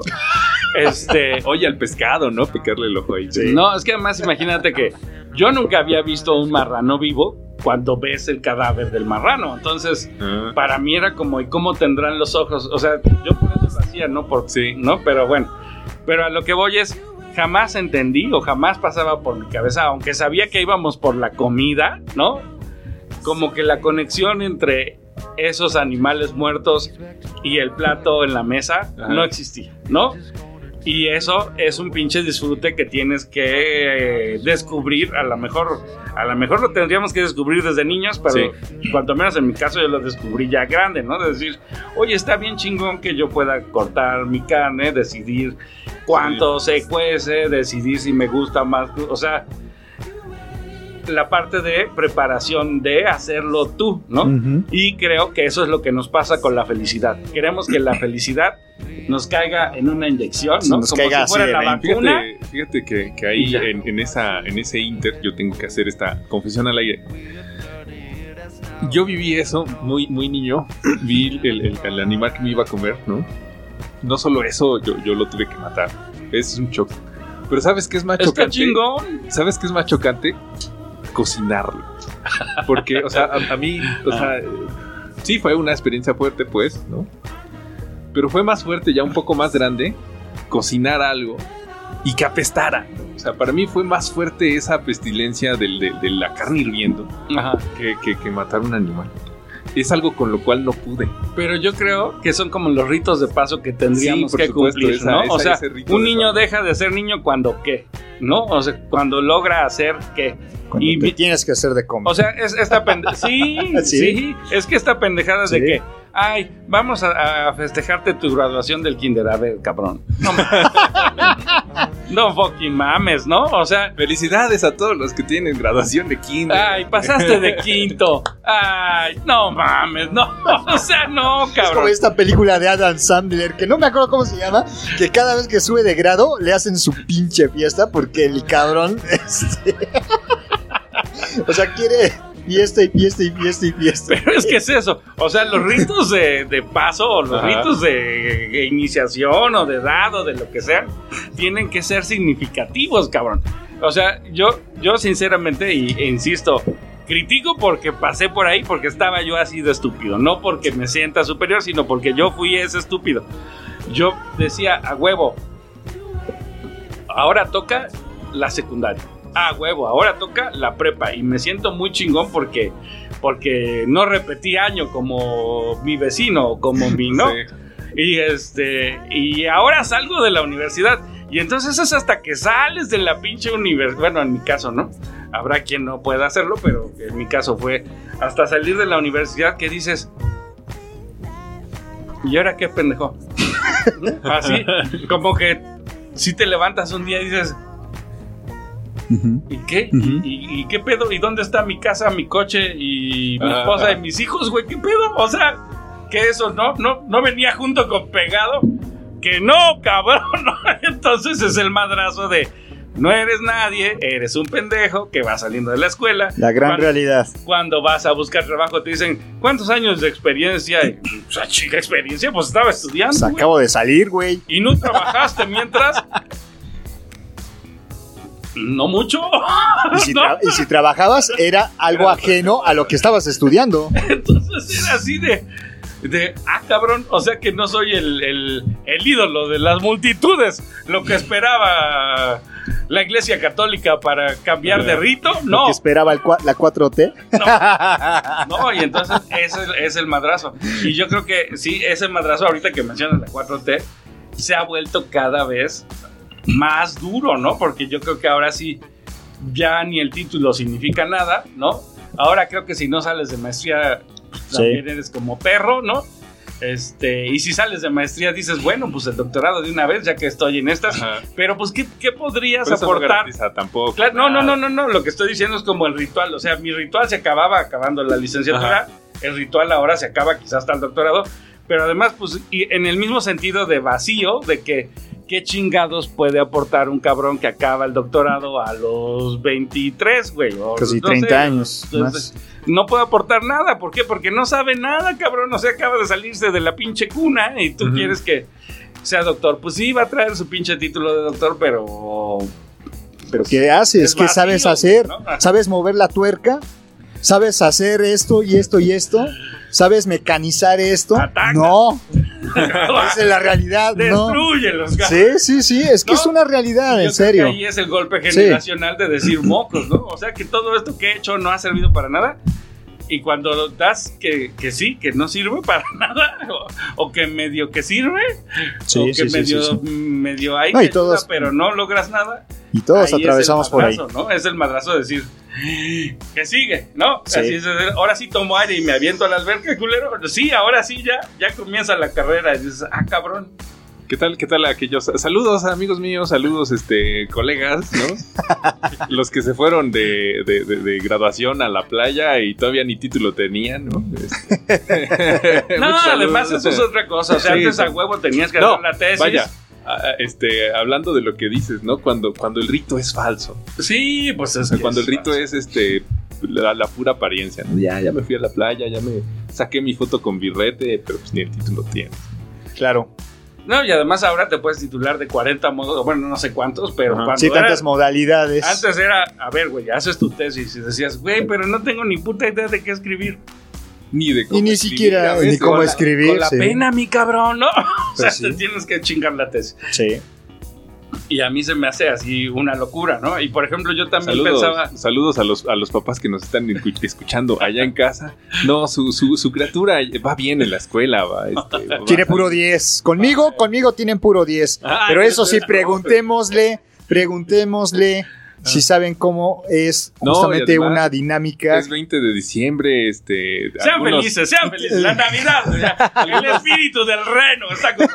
Este. Oye, al pescado, ¿no? Picarle el ojo ahí. No, es que además imagínate que yo nunca había visto un marrano vivo cuando ves el cadáver del marrano. Entonces, Ah. para mí era como, ¿y cómo tendrán los ojos? O sea, yo por eso lo hacía, ¿no? Por, Sí. ¿no? Pero bueno, pero a lo que voy es, jamás entendí o jamás pasaba por mi cabeza, aunque sabía que íbamos por la comida, ¿no? Como que la conexión entre esos animales muertos y el plato en la mesa Ajá. no existía, ¿no? Y eso es un pinche disfrute que tienes que eh, descubrir. A lo mejor, a lo mejor lo tendríamos que descubrir desde niños, pero cuanto menos en mi caso yo lo descubrí ya grande, ¿no? De decir, oye, está bien chingón que yo pueda cortar mi carne, decidir cuánto se cuece, decidir si me gusta más. O sea, la parte de preparación de hacerlo tú, ¿no? Y creo que eso es lo que nos pasa con la felicidad. Queremos que la felicidad nos caiga en una inyección, ¿no? nos Como caiga si fuera así de la vacuna. Fíjate, fíjate que, que ahí en, en esa, en ese inter yo tengo que hacer esta confesión al aire. Yo viví eso muy, muy niño. Vi el, el- el animal que me iba a comer, ¿no? No solo eso, yo, yo lo tuve que matar. Es un shock. Pero ¿sabes qué es más Está chocante? chingón. ¿Sabes qué es más chocante? Cocinarlo. Porque, o sea, a, a mí, o sea, eh, sí fue una experiencia fuerte, pues, ¿no? Pero fue más fuerte, ya un poco más grande, cocinar algo y que apestara. O sea, para mí fue más fuerte esa pestilencia del- de, de la carne hirviendo Ajá. que, que- que matar un animal. Es algo con lo cual no pude. Pero yo creo que son como los ritos de paso que tendríamos Sí, que supuesto, cumplir, esa- ¿no? esa- o sea, un niño deja de ser niño cuando qué, ¿no? O sea, cuando logra hacer. Cuando Y te tienes que hacer de comer. O sea, es esta pendejada. (laughs) Sí, ¿Sí? sí, Es que esta pendejada de Sí. que, ay, vamos a, a festejarte tu graduación del kinder. A ver, cabrón. No. (laughs) no fucking mames, ¿no? O sea, Felicidades a todos los que tienen graduación de kinder. ay, pasaste de quinto. Ay, no mames, no. O sea, no, es como cabrón. esta película de Adam Sandler, que no me acuerdo cómo se llama, que cada vez que sube de grado le hacen su pinche fiesta porque el cabrón, (laughs) este, (laughs) o sea, quiere fiesta y fiesta y fiesta y fiesta. Pero es que es eso. O sea, los ritos de, de paso o los Ajá. ritos de, de iniciación o de edad o de lo que sea, tienen que ser significativos, cabrón. O sea, yo, yo sinceramente, y, e insisto, critico porque pasé por ahí, porque estaba yo así de estúpido. No porque me sienta superior, sino porque yo fui ese estúpido. Yo decía, a huevo, ahora toca la secundaria. A huevo, ahora toca la prepa. Y me siento muy chingón porque, porque no repetí año como mi vecino o como mi, (laughs) ¿no? Sí. Y este, y ahora salgo de la universidad Y entonces es hasta que sales de la pinche universidad. Bueno, en mi caso, ¿no? Habrá quien no pueda hacerlo, pero en mi caso fue hasta salir de la universidad que dices. ¿Y ahora qué pendejo? (laughs) Así, como que si te levantas un día y dices. ¿Y qué? ¿Y, y qué pedo? ¿Y dónde está mi casa, mi coche y mi Ah. esposa y mis hijos, güey? ¿Qué pedo? O sea, que eso no, no, no venía junto con pegado. Que no, cabrón. (laughs) ¿no? Entonces es el madrazo de no eres nadie, eres un pendejo que va saliendo de la escuela. La gran Cuando- realidad. Cuando vas a buscar trabajo te dicen, ¿cuántos años de experiencia? hay?" O sea, chica, experiencia, pues estaba estudiando. Pues acabo de salir, güey. Y no trabajaste mientras. No mucho. (laughs) Y si, ¿No? tra- y si trabajabas, era algo ajeno a lo que estabas estudiando. (laughs) Entonces era así de. De, ah, cabrón, o sea que no soy el, el- el ídolo de las multitudes, lo que esperaba la iglesia católica para cambiar de rito, Lo no, que esperaba el la 4T. no, y entonces ese es el madrazo. Y yo creo que sí, ese madrazo ahorita que mencionas la 4T, se ha vuelto cada vez más duro, ¿no? Porque yo creo que ahora sí, ya ni el título significa nada, ¿no? Ahora creo que si no sales de maestría, pues, Sí. también eres como perro, ¿no? Este, y si sales de maestría dices, bueno, pues el doctorado de una vez, ya que estoy en estas, Ajá. pero pues, ¿qué, qué podrías Pero no aportar? garantiza tampoco. Claro, no, no, no, no, no. Lo que estoy diciendo es como el ritual. O sea, mi ritual se acababa acabando la licenciatura. El ritual ahora se acaba quizás hasta el doctorado. Pero además, pues, y en el mismo sentido de vacío, de que qué chingados puede aportar un cabrón que acaba el doctorado a los 23, güey. o Casi no 30 sé, años entonces, más. No puede aportar nada. ¿Por qué? Porque no sabe nada, cabrón. O sea, acaba de salirse de la pinche cuna y tú quieres que sea doctor. Pues sí, va a traer su pinche título de doctor, pero Pero ¿qué haces? Es ¿Qué vacío, sabes hacer? ¿no? ¿Sabes mover la tuerca? ¿Sabes hacer esto y esto y esto? ¿Sabes mecanizar esto? Ataca. No. (laughs) Esa es la realidad, no. Destruyelos, cabrón. Sí, sí, sí, es que ¿No? es una realidad, en creo serio. que ahí es el golpe generacional de decir mocos, ¿no? O sea que todo esto que he hecho no ha servido para nada. Y cuando das que, que sí, que no sirve para (laughs) nada, o, o que medio que sirve, Sí, o que sí, medio, sí, medio hay No, y ayuda, todos- pero no logras nada. Y todos ahí es el atravesamos por ahí. Es el madrazo de decir, que sigue, ¿no? Sí. Así es, ahora sí tomo aire y me aviento a la alberca, culero. Sí, ahora sí ya, ya comienza la carrera. Y dices, ah, cabrón. ¿Qué tal, qué tal aquellos? Saludos, amigos míos, saludos, este, colegas, ¿no? (laughs) Los que se fueron de, de- de- de graduación a la playa y todavía ni título tenían, ¿no? Este- (laughs) (laughs) No, además eso es otra cosa. O sea, Sí, antes a huevo tenías que No, hacer la tesis. Vaya, este, hablando de lo que dices, ¿no? Cuando, cuando el rito es falso. Sí, pues O es sea, que cuando el rito falso. es este la, la pura apariencia, ¿no? Ya, ya me fui a la playa, ya me saqué mi foto con birrete, pero pues ni el título tiene. Claro. No, y además ahora te puedes titular de 40 modos, bueno, no sé cuántos, pero cuando Sí, era- tantas modalidades. antes era, a ver, güey, haces tu tesis y decías, güey, pero no tengo ni puta idea de qué escribir. Ni de cómo Y ni escribir, siquiera ni cómo con la- escribir. Con la sí. pena, mi cabrón, ¿no? (laughs) o sea, sí. te tienes que chingar la tesis. Sí. Y a mí se me hace así una locura, ¿no? Y por ejemplo, yo también Saludos, pensaba, saludos a los, a los papás que nos están escu- escuchando allá en casa. No, su, su, su criatura va bien en la escuela, va. este, (laughs) va- Tiene puro 10. Conmigo, conmigo tienen puro 10. Ah, Pero eso sí, preguntémosle, preguntémosle si saben cómo es No, justamente además, una dinámica. Es 20 de diciembre, este. sean algunos, felices, sean felices, la Navidad, o sea, el espíritu del reno está con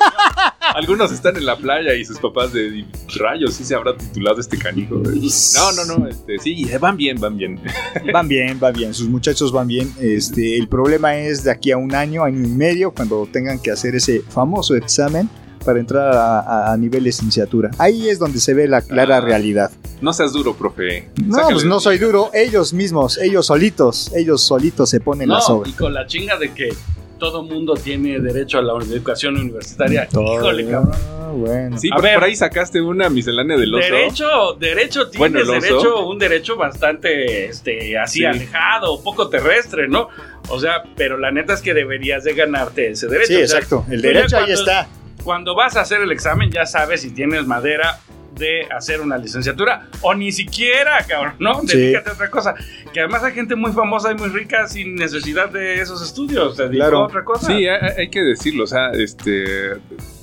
algunos están en la playa y sus papás de rayos, sí se habrá titulado este canijo. No, no, no, este, sí, van bien, van bien. (laughs) Van bien, van bien, sus muchachos van bien. Este, el problema es de aquí a un año, año y medio, cuando tengan que hacer ese famoso examen para entrar a, a- a nivel licenciatura. Ahí es donde se ve la clara Ah. realidad. No seas duro, profe. No, Sácale pues no soy duro. Ellos mismos, ellos solitos, ellos solitos se ponen la No, sobra. y con la chinga de que todo mundo tiene derecho a la educación universitaria. Todo. Híjole, cabrón. Ah, bueno. Sí, A por, ver. por ahí sacaste una miscelánea del oso. Derecho, derecho tienes Bueno, el oso. derecho, un derecho bastante, este, así Sí. alejado, poco terrestre, ¿no? O sea, pero la neta es que deberías de ganarte ese derecho. Sí, O sea, exacto. El ya derecho ahí cuando- está. Cuando vas a hacer el examen ya sabes si tienes madera de hacer una licenciatura o ni siquiera, cabrón, ¿no? Sí. Dedícate a otra cosa. Que además hay gente muy famosa y muy rica sin necesidad de esos estudios. Te Claro. a otra cosa. Sí, hay, hay que decirlo, o sea, este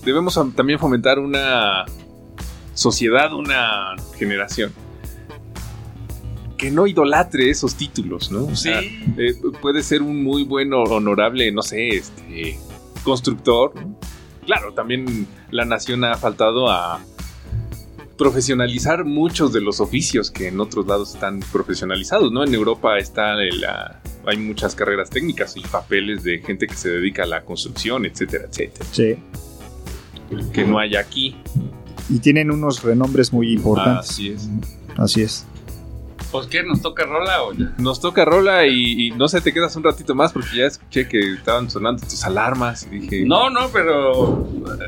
debemos am- también fomentar una sociedad, una generación que no idolatre esos títulos, ¿no? O sea, Sí. eh, puede ser un muy bueno, honorable, no sé, este constructor. ¿no? Claro, también la nación ha faltado a profesionalizar muchos de los oficios que en otros lados están profesionalizados, ¿no? En Europa está la, hay muchas carreras técnicas y papeles de gente que se dedica a la construcción, etcétera, etcétera, Sí. que no hay aquí. Y tienen unos renombres muy importantes. Así es. Así es. Pues qué, nos toca rola o ya. Nos toca rola y, y no sé, te quedas un ratito más porque ya escuché que estaban sonando tus alarmas y dije... No, no, pero. Pues.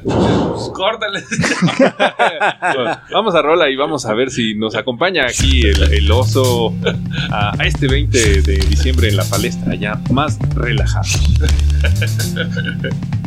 Bueno, (laughs) vamos a rola y vamos a ver si nos acompaña aquí el, el oso a, a este 20 de diciembre en la palestra, ya más relajado. (laughs)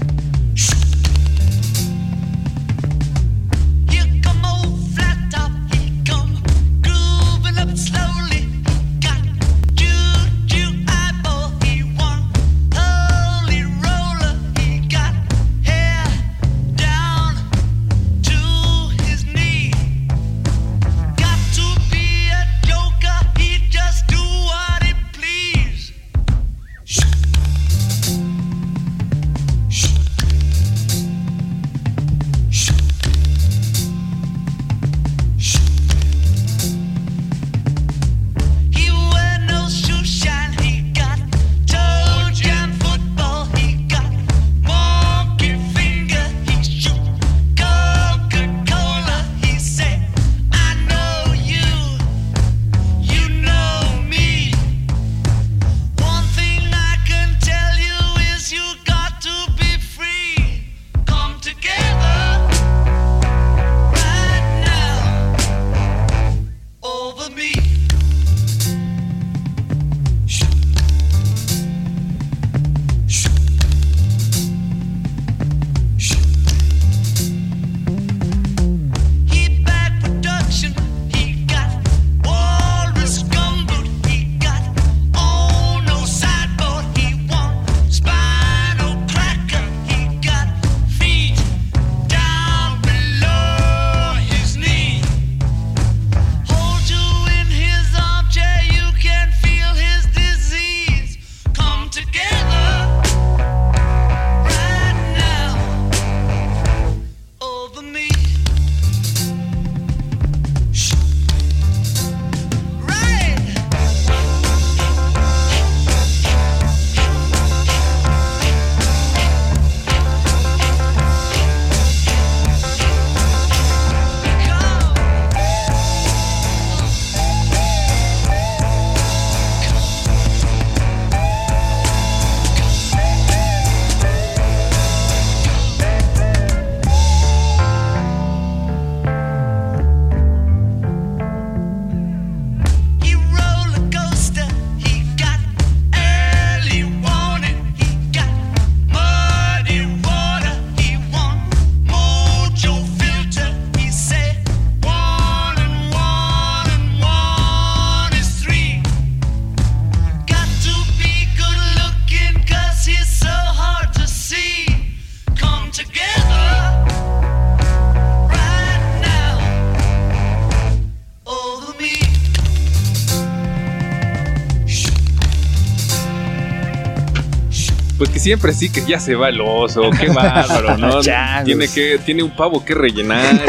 siempre sí que ya se va el oso, qué (laughs) bárbaro, ¿no? Tiene, que, tiene un pavo que rellenar. (laughs)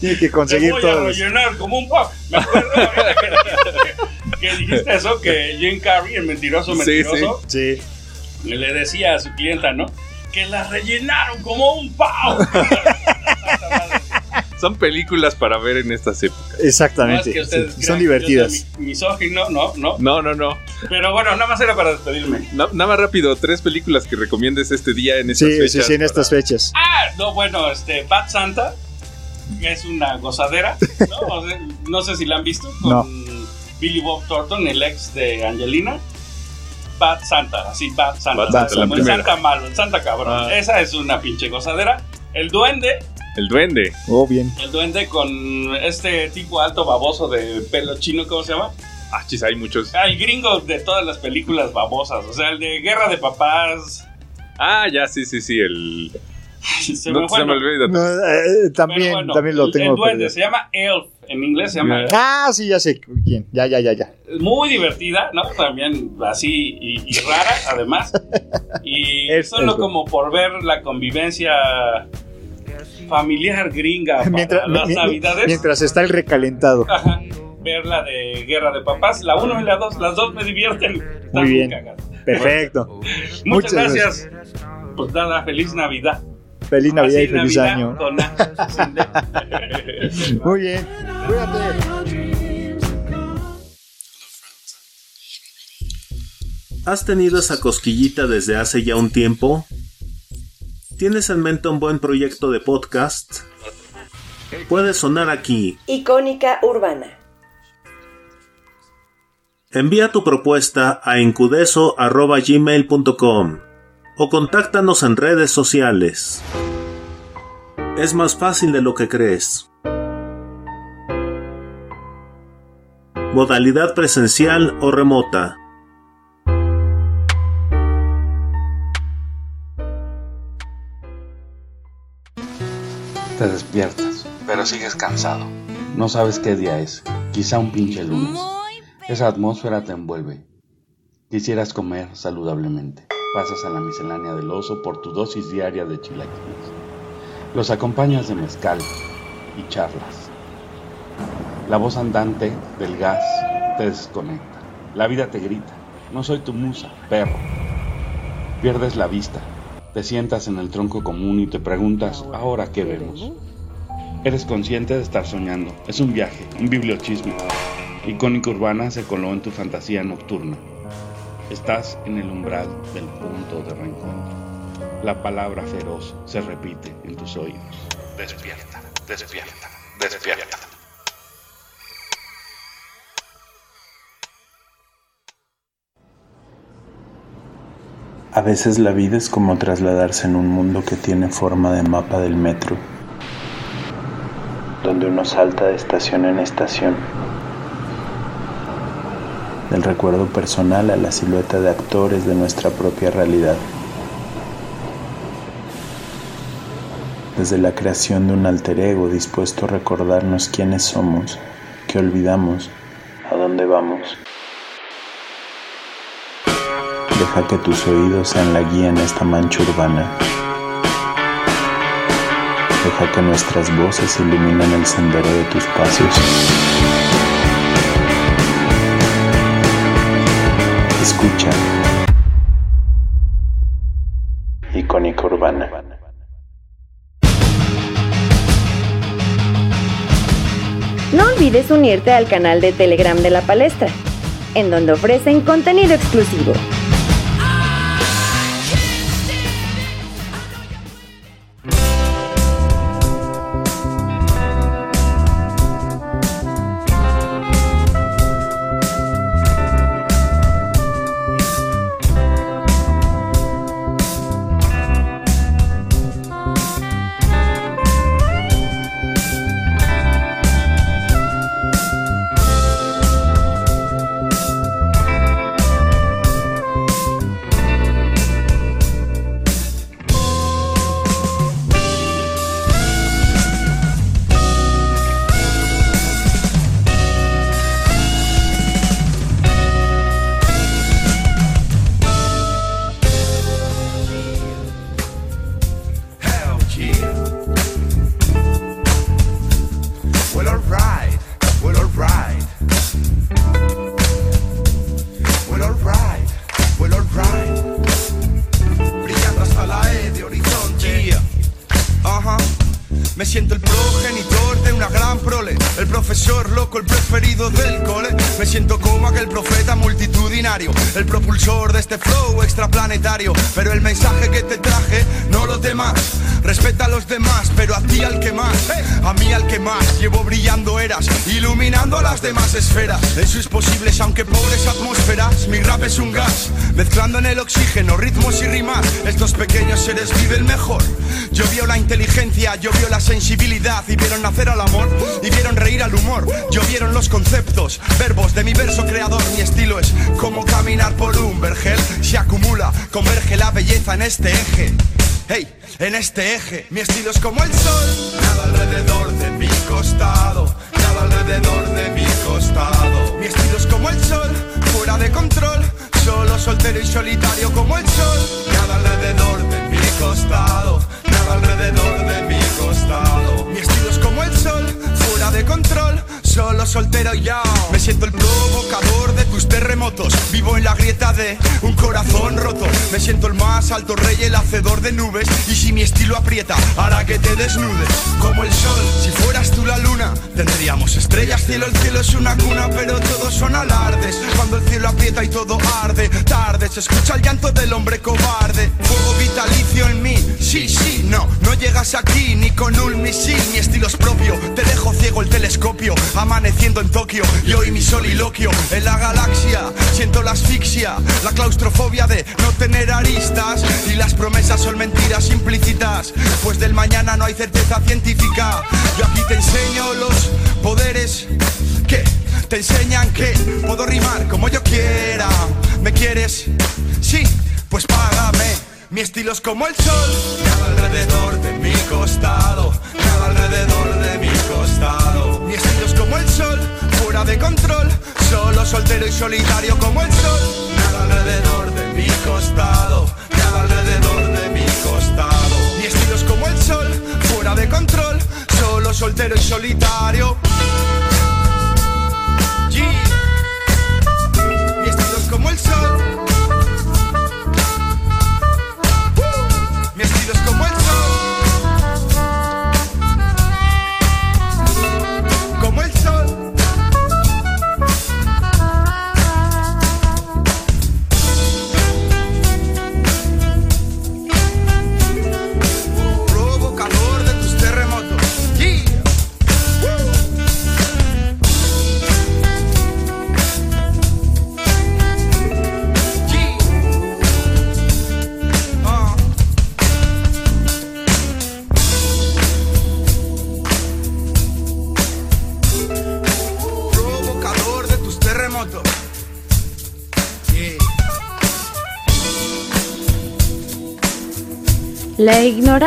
Tiene que conseguir voy a todo. rellenar como un pavo. Me acuerdo ahorita (laughs) que, que dijiste eso, que Jim Carrey, el mentiroso Sí, mentiroso, Sí. le decía a su clienta, ¿no? Que la rellenaron como un pavo. Son películas para ver en estas épocas. No es Exactamente. que ustedes Sí, crean Son divertidas. mi- Misógino, no, no. No, no, no. Pero bueno, nada más era para despedirme. Na- nada más rápido, tres películas que recomiendes este día en estas Sí, fechas. sí, sí, en para- estas fechas. Ah, no, bueno, este, Bad Santa es una gozadera, ¿no? (laughs) O sea, no sé si la han visto con No. Billy Bob Thornton, el ex de Angelina. Bad Santa, así, Bad Santa. Bad Santa, como el primera. Santa malo, el Santa cabrón. Ah. Esa es una pinche gozadera. El duende, El duende. Oh, bien. el duende con este tipo alto baboso de pelo chino, ¿cómo se llama? Ah, chis, hay muchos. Ah, el gringo de todas las películas babosas. O sea, el de Guerra de Papás. Ah, ya, sí, sí, sí, el... (laughs) Se no me se me olvida. No, eh, también, bueno, también lo el- tengo. El duende perdido. se llama Elf. En inglés se llama Elf. Ah, sí, ya sé quién. Ya, ya, ya, ya. Muy divertida, ¿no? También así y, y rara, además. (laughs) Y Es- solo es- como por ver la convivencia familiar gringa para Mientras, las mi- navidades. mientras está el recalentado. Ajá. Ver la de Guerra de Papás, la 1 y la 2, las dos me divierten. Muy bien. cagadas. Perfecto. Muchas, Muchas gracias. Pues nada, feliz Navidad. Feliz Navidad y feliz Navidad año. con. (laughs) Muy bien. Cuídate. ¿Has tenido esa cosquillita desde hace ya un tiempo? ¿Tienes en mente un buen proyecto de podcast? Puede sonar aquí. Icónica Urbana. Envía tu propuesta a encudeso.gmail.com o contáctanos en redes sociales. Es más fácil de lo que crees. Modalidad presencial o remota. Te despiertas, pero sigues cansado. No sabes qué día es. Quizá un pinche lunes. Esa atmósfera te envuelve. Quisieras comer saludablemente. Pasas a la miscelánea del oso por tu dosis diaria de chilaquiles. Los acompañas de mezcal y charlas. La voz andante del gas te desconecta. La vida te grita. No soy tu musa, perro. Pierdes la vista. Te sientas en el tronco común y te preguntas, ¿ahora qué vemos? Eres consciente de estar soñando. Es un viaje, un bibliochismo. Icónica urbana se coló en tu fantasía nocturna. Estás en el umbral del punto de reencuentro. La palabra feroz se repite en tus oídos. Despierta, despierta, despierta. A veces la vida es como trasladarse en un mundo que tiene forma de mapa del metro, donde uno salta de estación en estación, del recuerdo personal a la silueta de actores de nuestra propia realidad, desde la creación de un alter ego dispuesto a recordarnos quiénes somos, qué olvidamos, a dónde vamos. Deja que tus oídos sean la guía en esta mancha urbana. Deja que nuestras voces iluminen el sendero de tus pasos. Escucha. Icónica Urbana. No olvides unirte al canal de Telegram de la palestra, en donde ofrecen contenido exclusivo. El profesor loco, el preferido del cole. Me siento como aquel profeta multitudinario, el propulsor de este flow extraplanetario. Pero el mensaje que te traje, no los demás. Respeta a los demás, pero a ti al que más, a mí al que más. Llevo brillando eras, iluminando a las demás esferas. En sus posibles, aunque pobres atmósferas, mi rap es un gas, mezclando en el oxígeno ritmos y rimas. Estos pequeños seres viven mejor. Yo vio la inteligencia, yo vio la sensibilidad y vieron nacer al amor y vieron reír al humor. Llovieron los conceptos, verbos de mi verso creador. Mi estilo es como caminar por un vergel. Se acumula, converge la belleza en este eje. Hey, en este eje, mi estilo es como el sol. Nada alrededor de mi costado, nada alrededor de mi costado. Mi estilo es como el sol, fuera de control. Solo soltero y solitario como el sol. Nada alrededor de mi costado, nada alrededor de mi costado. Mi estilo es como el sol, fuera de control. Solo soltero y ya. Me siento el provocador de tus terremotos. Vivo en la grieta de un corazón roto. Me siento el más alto rey, el hacedor de nubes. Y si mi estilo aprieta, hará que te desnudes. Como el sol, si fueras tú la luna, tendríamos estrellas. Cielo, el cielo es una cuna, pero todos son alardes. Cuando el cielo aprieta y todo arde, tarde se escucha el llanto del hombre cobarde. Fuego vitalicio en mí, sí, sí, no. No llegas aquí ni con un misil. Mi estilo es propio, te dejo ciego el telescopio. Amaneciendo en Tokio y hoy mi soliloquio en la galaxia. Siento la asfixia, la claustrofobia de no tener aristas. Y las promesas son mentiras implícitas, pues del mañana no hay certeza científica. Yo aquí te enseño los poderes que te enseñan que puedo rimar como yo quiera. ¿Me quieres? Sí, pues págame. Mi estilo es como el sol, nada alrededor de mi costado, nada alrededor de mi costado. Mi estilo es como el sol, fuera de control, solo soltero y solitario como el sol, nada alrededor de mi costado, nada alrededor de mi costado. Mi estilo es como el sol, fuera de control, solo soltero y solitario.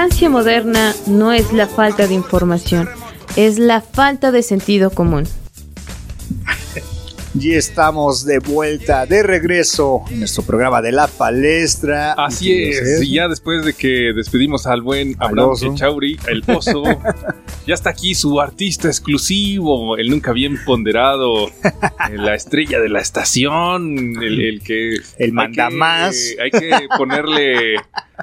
Ignorancia moderna no es la falta de información, es la falta de sentido común. (laughs) Y estamos de vuelta, de regreso en nuestro programa de La Palestra. Así Y es, y ya después de que despedimos al buen Abraham oso. Echauri, el oso, (laughs) ya está aquí su artista exclusivo, el nunca bien ponderado, la estrella de la estación, el, el que... El hay mandamás. que- Hay que ponerle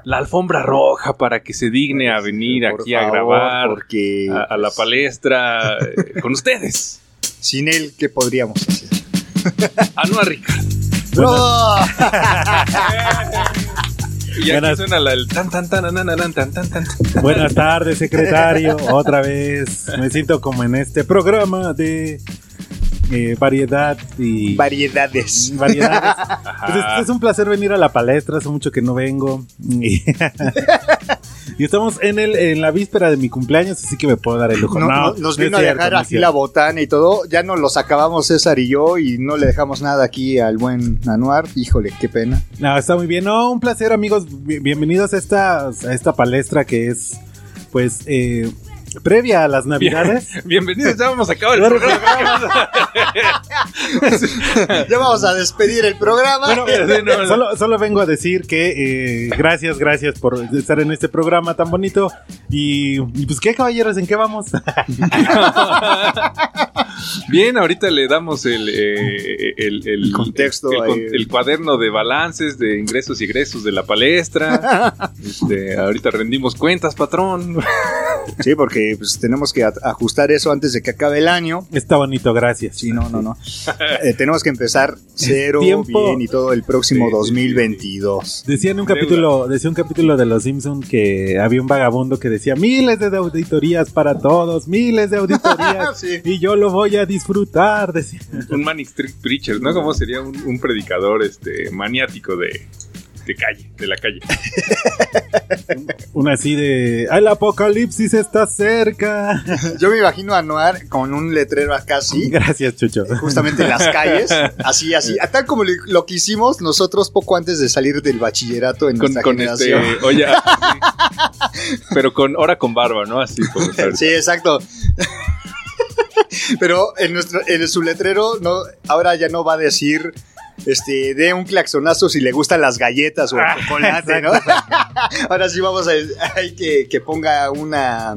la alfombra roja para que se digne a venir aquí a grabar a, la palestra eh, con ustedes. Sin él, ¿qué podríamos hacer? (laughs) Anuar Ricardo. Oh. (laughs) Y Buenas. Suena la, el tan, tan, tan, Buenas tardes, secretario. Otra vez me siento como en este programa de eh, variedad y Variedades. variedades. (laughs) Es, un placer venir a la palestra, hace mucho que no vengo. Y, (laughs) y estamos en el en la víspera de mi cumpleaños, así que me puedo dar el lujo. No, No, no, no nos vino a dejar aquí cierto. la botana y todo. Ya nos los acabamos César y yo y no le dejamos nada aquí al buen Anuar. Híjole, qué pena. No, está muy bien. No, un placer, amigos. Bi- Bienvenidos a esta, a esta palestra que es, pues, eh, previa a las navidades. Bienvenidos, ya vamos a acabar el programa. (laughs) Ya vamos a despedir el programa. Bueno, Sí, no, no. solo, solo vengo a decir que eh, gracias, gracias por estar en este programa tan bonito. Y, y pues, ¿qué caballeros? ¿En qué vamos? (laughs) Bien, ahorita le damos el, eh, el, el- contexto el cuaderno de balances de ingresos y egresos de la palestra. (laughs) Este, ahorita rendimos cuentas, patrón. Sí, porque pues, tenemos que ajustar eso antes de que acabe el año. Está bonito, gracias. Sí, no, no, no. Eh, tenemos que empezar (laughs) cero, Tiempo. bien y todo el próximo Sí, sí, 2022. Decía en un Deuda. capítulo, decía un capítulo de Los Simpson que había un vagabundo que decía miles de auditorías para todos, miles de auditorías (laughs) Sí. y yo lo voy a disfrutar. Decía. Un Manic Street Preacher, ¿no? Como sería un, un predicador este, maniático de, de calle, de la calle. (laughs) Una así de. ¡El apocalipsis está cerca! (laughs) Yo me imagino a Noir con un letrero acá así. Gracias, Chucho. Justamente en las calles, así, así, tal como lo que hicimos nosotros poco antes de salir del bachillerato en Con, nuestra con este. generación. (laughs) Oye, sí. pero con ahora con barba, ¿no? Así Sí, exacto. Pero en nuestro, en su letrero no, ahora ya no va a decir este, de un claxonazo si le gustan las galletas o el Ah, chocolate, ¿no? (laughs) ahora sí vamos a hay que, que ponga una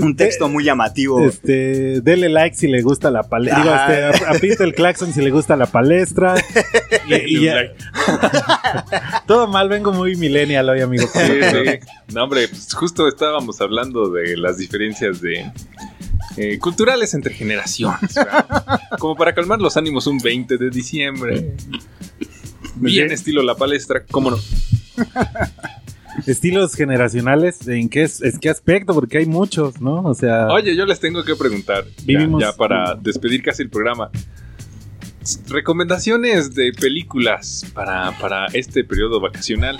un texto muy llamativo. Este, dele like si le gusta la palestra. Este, aprieta el claxon si le gusta la palestra. (laughs) y, y ya- like. (laughs) Todo mal, vengo muy millennial hoy, amigo. Sí, sí. No, hombre, pues justo estábamos hablando de las diferencias de eh, culturales entre generaciones. ¿verdad? (laughs) Como para calmar los ánimos un 20 de diciembre. Bien estilo la palestra, ¿cómo no? (laughs) Estilos generacionales, ¿en qué, es, qué aspecto? Porque hay muchos, ¿no? O sea, Oye, yo les tengo que preguntar, ya- Vivimos- ya, para despedir casi el programa. Recomendaciones de películas para, para este periodo vacacional.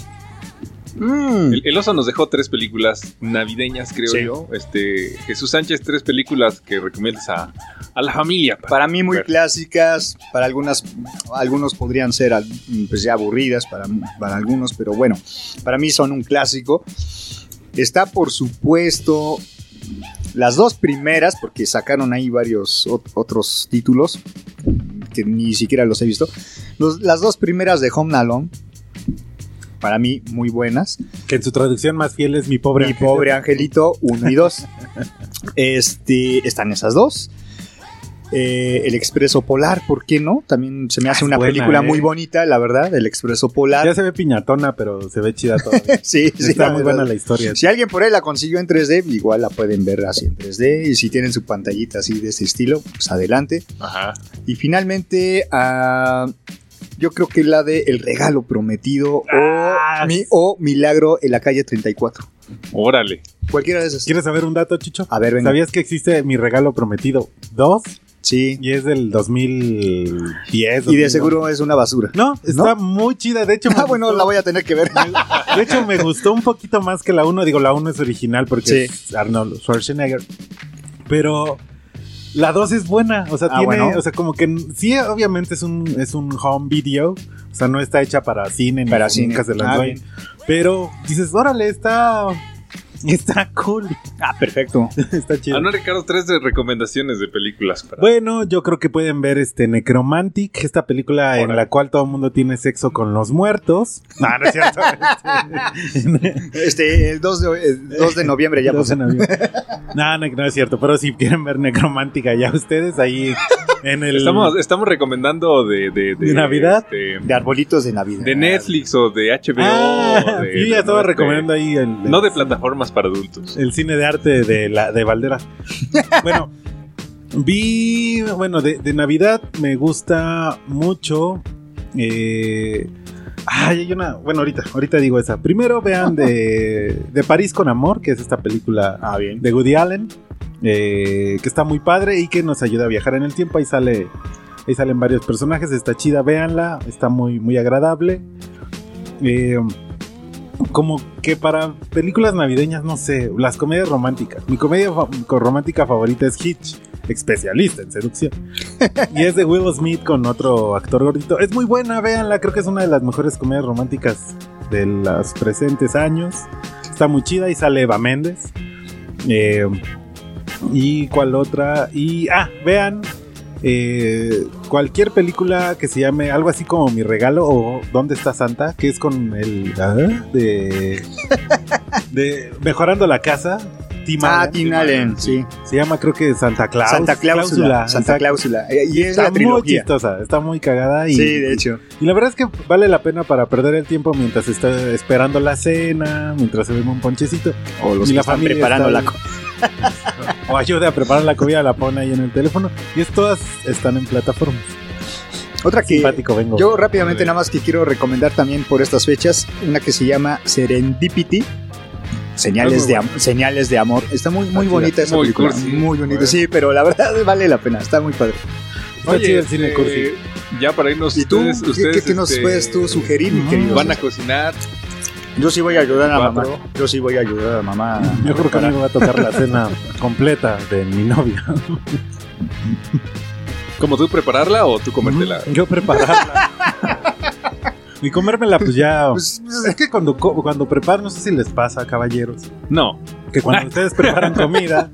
Mm. El, el oso nos dejó tres películas navideñas, creo Sí. yo. Este, Jesús Sánchez, tres películas que recomiendas a, a la familia. Para mí muy clásicas, para algunas, algunos podrían ser pues ya aburridas para, para algunos, pero bueno, para mí son un clásico. Está por supuesto las dos primeras, porque sacaron ahí varios ot- otros títulos que ni siquiera los he visto. Los- las dos primeras de Home Alone, para mí muy buenas. que en su traducción más fiel es mi pobre Mi angelito. pobre angelito 1 y 2. este, están esas dos. Eh, el Expreso Polar, ¿por qué no? También se me hace Ah, es una buena, película ¿eh? muy bonita, la verdad, el Expreso Polar. Ya se ve piñatona, pero se ve chida todavía. (laughs) sí, sí, Está muy verdad. buena la historia. Si alguien por ahí la consiguió en 3D, igual la pueden ver así en 3D. Y si tienen su pantallita así de este estilo, pues adelante. Ajá. Y finalmente, ah, yo creo que la de El Regalo Prometido Ah, o, mi, o Milagro en la calle 34. Órale. Cualquiera de esas. ¿Quieres saber un dato, Chicho? A ver, venga. ¿Sabías que existe mi regalo prometido 2? Sí. Y es del 2010. Y de 2011. seguro es una basura. No, está muy chida. De hecho, (laughs) Ah, bueno, gustó- la voy a tener que ver. De hecho, me gustó un poquito más que la 1. Digo, la 1 es original porque Sí. es Arnold Schwarzenegger. Pero la 2 es buena. O sea, Ah, tiene. bueno. O sea, como que sí, obviamente es un, es un home video. O sea, no está hecha para cine ni Para cine. nunca se la Ah. Pero dices, órale, está. (laughs) Está cool. Ah, perfecto. (laughs) está chido. No, Ricardo, tres de recomendaciones de películas. Para... Bueno, yo creo que pueden ver este Necromantic, esta película en la cual todo el mundo tiene sexo con los muertos. (laughs) No, no es cierto. Este, el 2 de, el 2 de noviembre ya 12 pasó. de noviembre. No, no, no es cierto, pero si quieren ver Necromantic ya ustedes ahí en el Estamos, estamos recomendando de, de, ¿De Navidad? este, De arbolitos de Navidad. de Netflix o de HBO. Ah, de- yo ya estaba este, recomendando ahí el, No de plataformas para adultos. el cine de arte de la de Valderas. (laughs) bueno, vi, bueno, de, de Navidad me gusta mucho. Eh, ay, hay una, bueno, ahorita, ahorita digo esa. Primero vean de, (laughs) de París con Amor, que es esta película Ah, bien. de Woody Allen, eh, que está muy padre y que nos ayuda a viajar en el tiempo. Ahí sale, ahí salen varios personajes, está chida, véanla, está muy, muy agradable. Eh, como que para películas navideñas, no sé, las comedias románticas. Mi comedia romántica favorita es Hitch, especialista en seducción. (laughs) y es de Will Smith con otro actor gordito. Es muy buena, véanla, creo que es una de las mejores comedias románticas de los presentes años. Está muy chida y sale Eva Méndez. Eh, ¿Y cuál otra? Y, ah, vean eh, cualquier película que se llame algo así como Mi Regalo o ¿Dónde está Santa? Que es con el... ah, de, (laughs) de Mejorando la Casa. Tim Ah, Allen. Tim Allen, sí. Se llama creo que Santa Claus. Santa Cláusula. Santa exacto. Cláusula. Eh, Y es está la muy chistosa, está muy cagada y, Sí, de hecho. y la verdad es que vale la pena para perder el tiempo mientras está esperando la cena, mientras se bebe un ponchecito. O los Y que la están familia preparando está la ahí. O ayuda a preparar la comida, la pone ahí en el teléfono. Y es, todas están en plataformas. Otra que Simpático vengo. yo rápidamente nada más que quiero recomendar también por estas fechas, una que se llama Serendipity. Señales, de, am- señales de amor. Está muy, muy bonita esa Muy película. cursi. Muy bonita. Bueno. Sí, pero la verdad (laughs) vale la pena. Está muy padre. Está chido el cine cursi. Ya para irnos, ¿Y tú? ustedes, ¿Qué- ustedes, qué- qué nos este, puedes tú sugerir, mi querido? Van a cocinar. Yo sí voy a ayudar a mamá. Yo sí voy a ayudar a mamá. (laughs) Yo creo que a mí me va a tocar la cena (laughs) completa de mi novia. (laughs) ¿Como tú prepararla o tú comértela? Yo prepararla. Y comérmela, pues ya. es que cuando, cuando preparo, no sé si les pasa, caballeros. No. Que cuando ustedes preparan comida,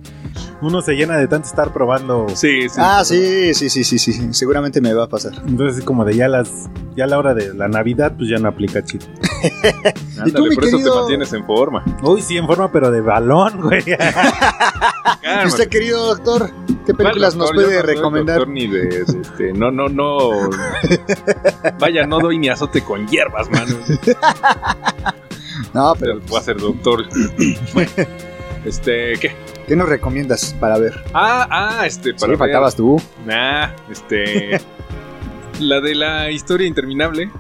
uno se llena de tanto estar probando. Sí, Ah, sí, sí, sí, sí, sí. Seguramente me va a pasar. Entonces, como de ya las. Ya a la hora de la Navidad, pues ya no aplica chido. Ándale, tú, mi por eso te mantienes en forma. Uy, sí, en forma, pero de balón, güey. (laughs) ¿Y usted, querido doctor? ¿Qué películas nos Doctor, puede no recomendar? doctor ni de, de- este, no, no, no. Vaya, no doy ni azote con hierbas, mano. No, pero Voy a ser doctor. Bueno, este, ¿qué? ¿qué nos recomiendas para ver? Ah, ah, este, para Sí, ver. faltabas tú. Nah, este. la de la historia interminable.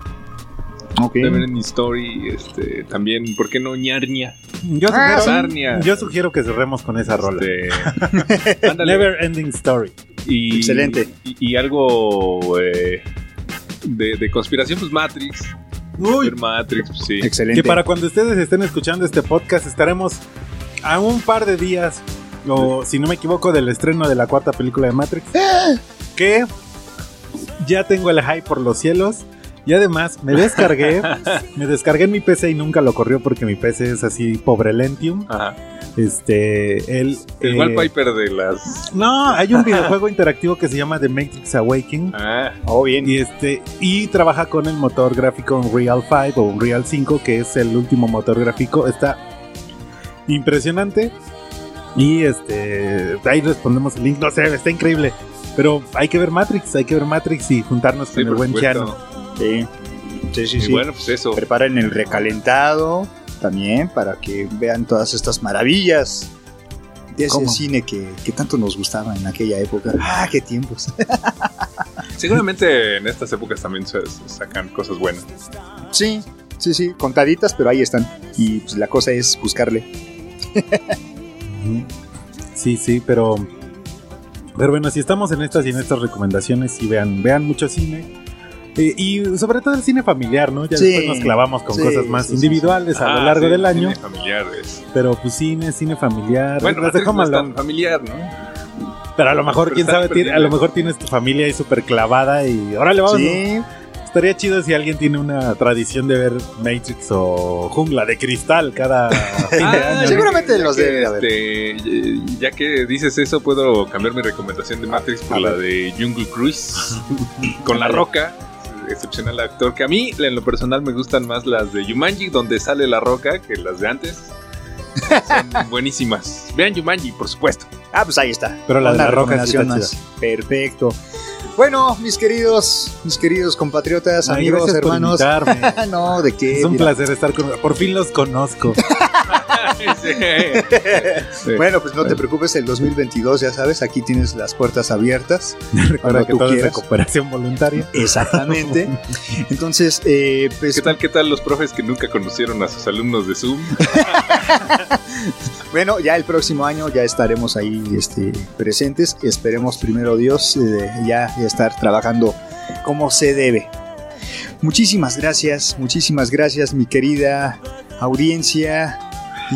Ok. Neverending Story, este, también, ¿por qué no ñarnia? Yo Ah, sugiero, yo sugiero que cerremos con esa rola. Este, (laughs) ándale. Never Ending Story. Y, Excelente. Y, y algo eh, de, de conspiración, pues Matrix. Uy. Matrix, pues sí. Excelente. Que para cuando ustedes estén escuchando este podcast, estaremos a un par de días, o si no me equivoco, del estreno de la cuarta película de Matrix. Que ya tengo el hype por los cielos. Y además me descargué, (laughs) me descargué en mi PC y nunca lo corrió porque mi PC es así pobre Lentium. Ajá. Este, el, El eh, wallpaper de las. No, hay un videojuego interactivo que se llama The Matrix Awakening. Ah, Oh, bien. Y este y trabaja con el motor gráfico Unreal 5 o Unreal 5, que es el último motor gráfico. Está impresionante. Y este ahí respondemos el link. No sé, está increíble. Pero hay que ver Matrix, hay que ver Matrix y juntarnos sí, con el buen supuesto. Chano. Sí, sí, sí. Y sí. bueno, pues eso. Preparen el recalentado también para que vean todas estas maravillas de ese ¿Cómo? cine que, que tanto nos gustaba en aquella época. ¡Ah, qué tiempos! (laughs) Seguramente en estas épocas también se, sacan cosas buenas. sí, sí, sí, contaditas, pero ahí están. Y pues la cosa es buscarle. Sí, sí, pero. Pero bueno, si estamos en estas y en estas recomendaciones, sí vean, vean mucho cine. Eh, y sobre todo el cine familiar, ¿no? Ya Sí. después nos clavamos con Sí, cosas más sí, sí, individuales a lo Ah, largo sí, del año. cine familiares. Pero pues cine, cine familiar. Bueno, dejo no es tan familiar, ¿no? Pero a lo mejor, Pero quién sabe, tiene- a lo mejor tienes tu familia ahí súper clavada y órale, vamos. Sí, Estaría chido si alguien tiene una tradición de ver Matrix o Jungla de Cristal cada (laughs) fin de Ah, año. seguramente los haber. este, ya que dices eso, puedo cambiar mi recomendación de Matrix por la de Jungle Cruise (laughs) con La Roca. Excepcional actor. Que a mí, en lo personal, me gustan más las de Yumanji, donde sale La Roca, que las de antes. Son (laughs) buenísimas. Vean Yumanji, por supuesto. Ah, pues ahí está. Pero la de La Roca sí más. Perfecto. Bueno, mis queridos, mis queridos compatriotas, amigos, hermanos. (laughs) no, de qué. Es un Mira. placer estar con. Por fin los conozco. (laughs) Sí. (laughs) Bueno, pues no te preocupes, el 2022, ya sabes, aquí tienes las puertas abiertas. (laughs) Cuando que tú todo es de quieras. cooperación voluntaria. Exactamente. (laughs) Entonces, eh, pues ¿Qué tal, qué tal los profes que nunca conocieron a sus alumnos de Zoom? bueno, ya el próximo año ya estaremos ahí este, presentes. Esperemos primero Dios eh, ya, ya estar trabajando como se debe. Muchísimas gracias, muchísimas gracias, mi querida audiencia,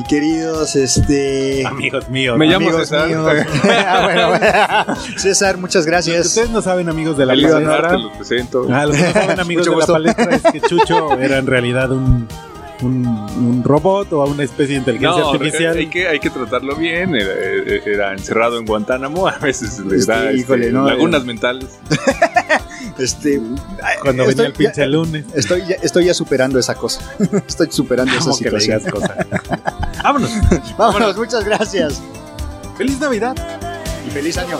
queridos este Amigos míos. Me llamo amigos César. míos. (laughs) Ah, bueno, bueno. (laughs) César, muchas Los gracias. ustedes no saben, amigos de la Feliz palestra. Te los presento. Ah, lo que no saben, (laughs) amigos Mucho de la palestra, es que Chucho era en realidad un, un, un robot o una especie de inteligencia No, artificial. hay que, hay que tratarlo bien. Era, era encerrado en Guantánamo. A veces le Este, da este, híjole, no, lagunas eh. mentales. Este, Cuando estoy- venía el pinche ya- lunes. Estoy ya, estoy ya superando esa cosa. (laughs) Estoy superando esa ¿Cómo que le situación. (laughs) Vámonos. Vámonos, muchas gracias. ¡Feliz Navidad! Y feliz año.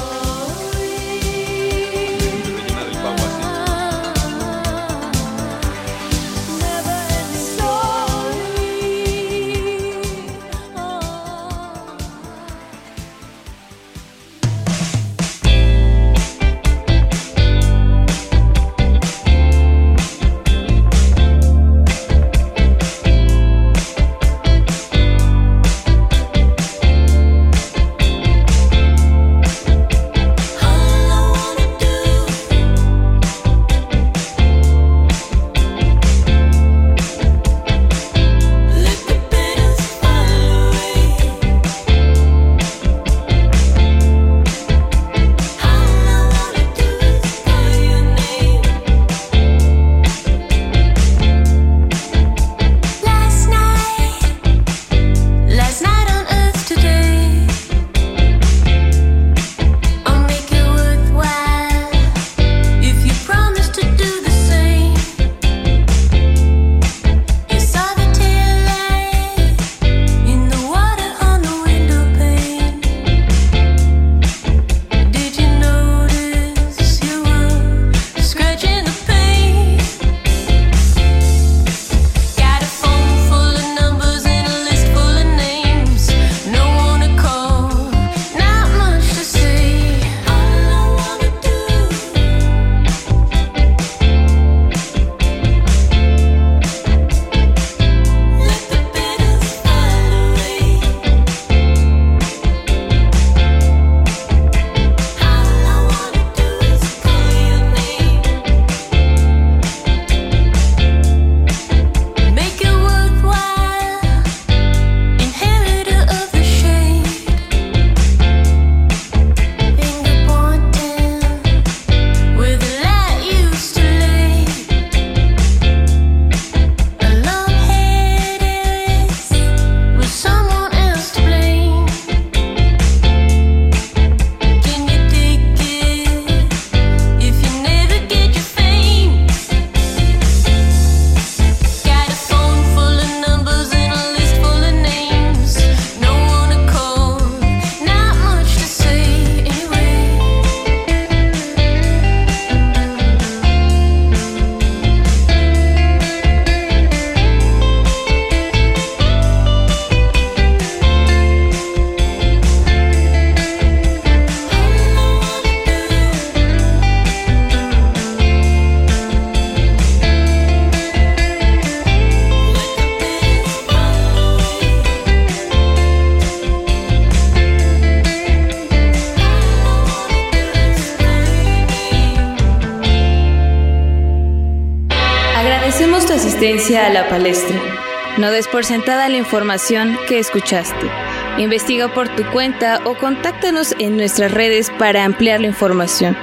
Por sentada la información que escuchaste. Investiga por tu cuenta o contáctanos en nuestras redes para ampliar la información.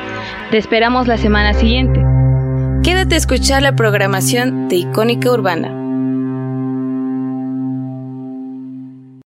Te esperamos la semana siguiente. Quédate a escuchar la programación de Icónica Urbana.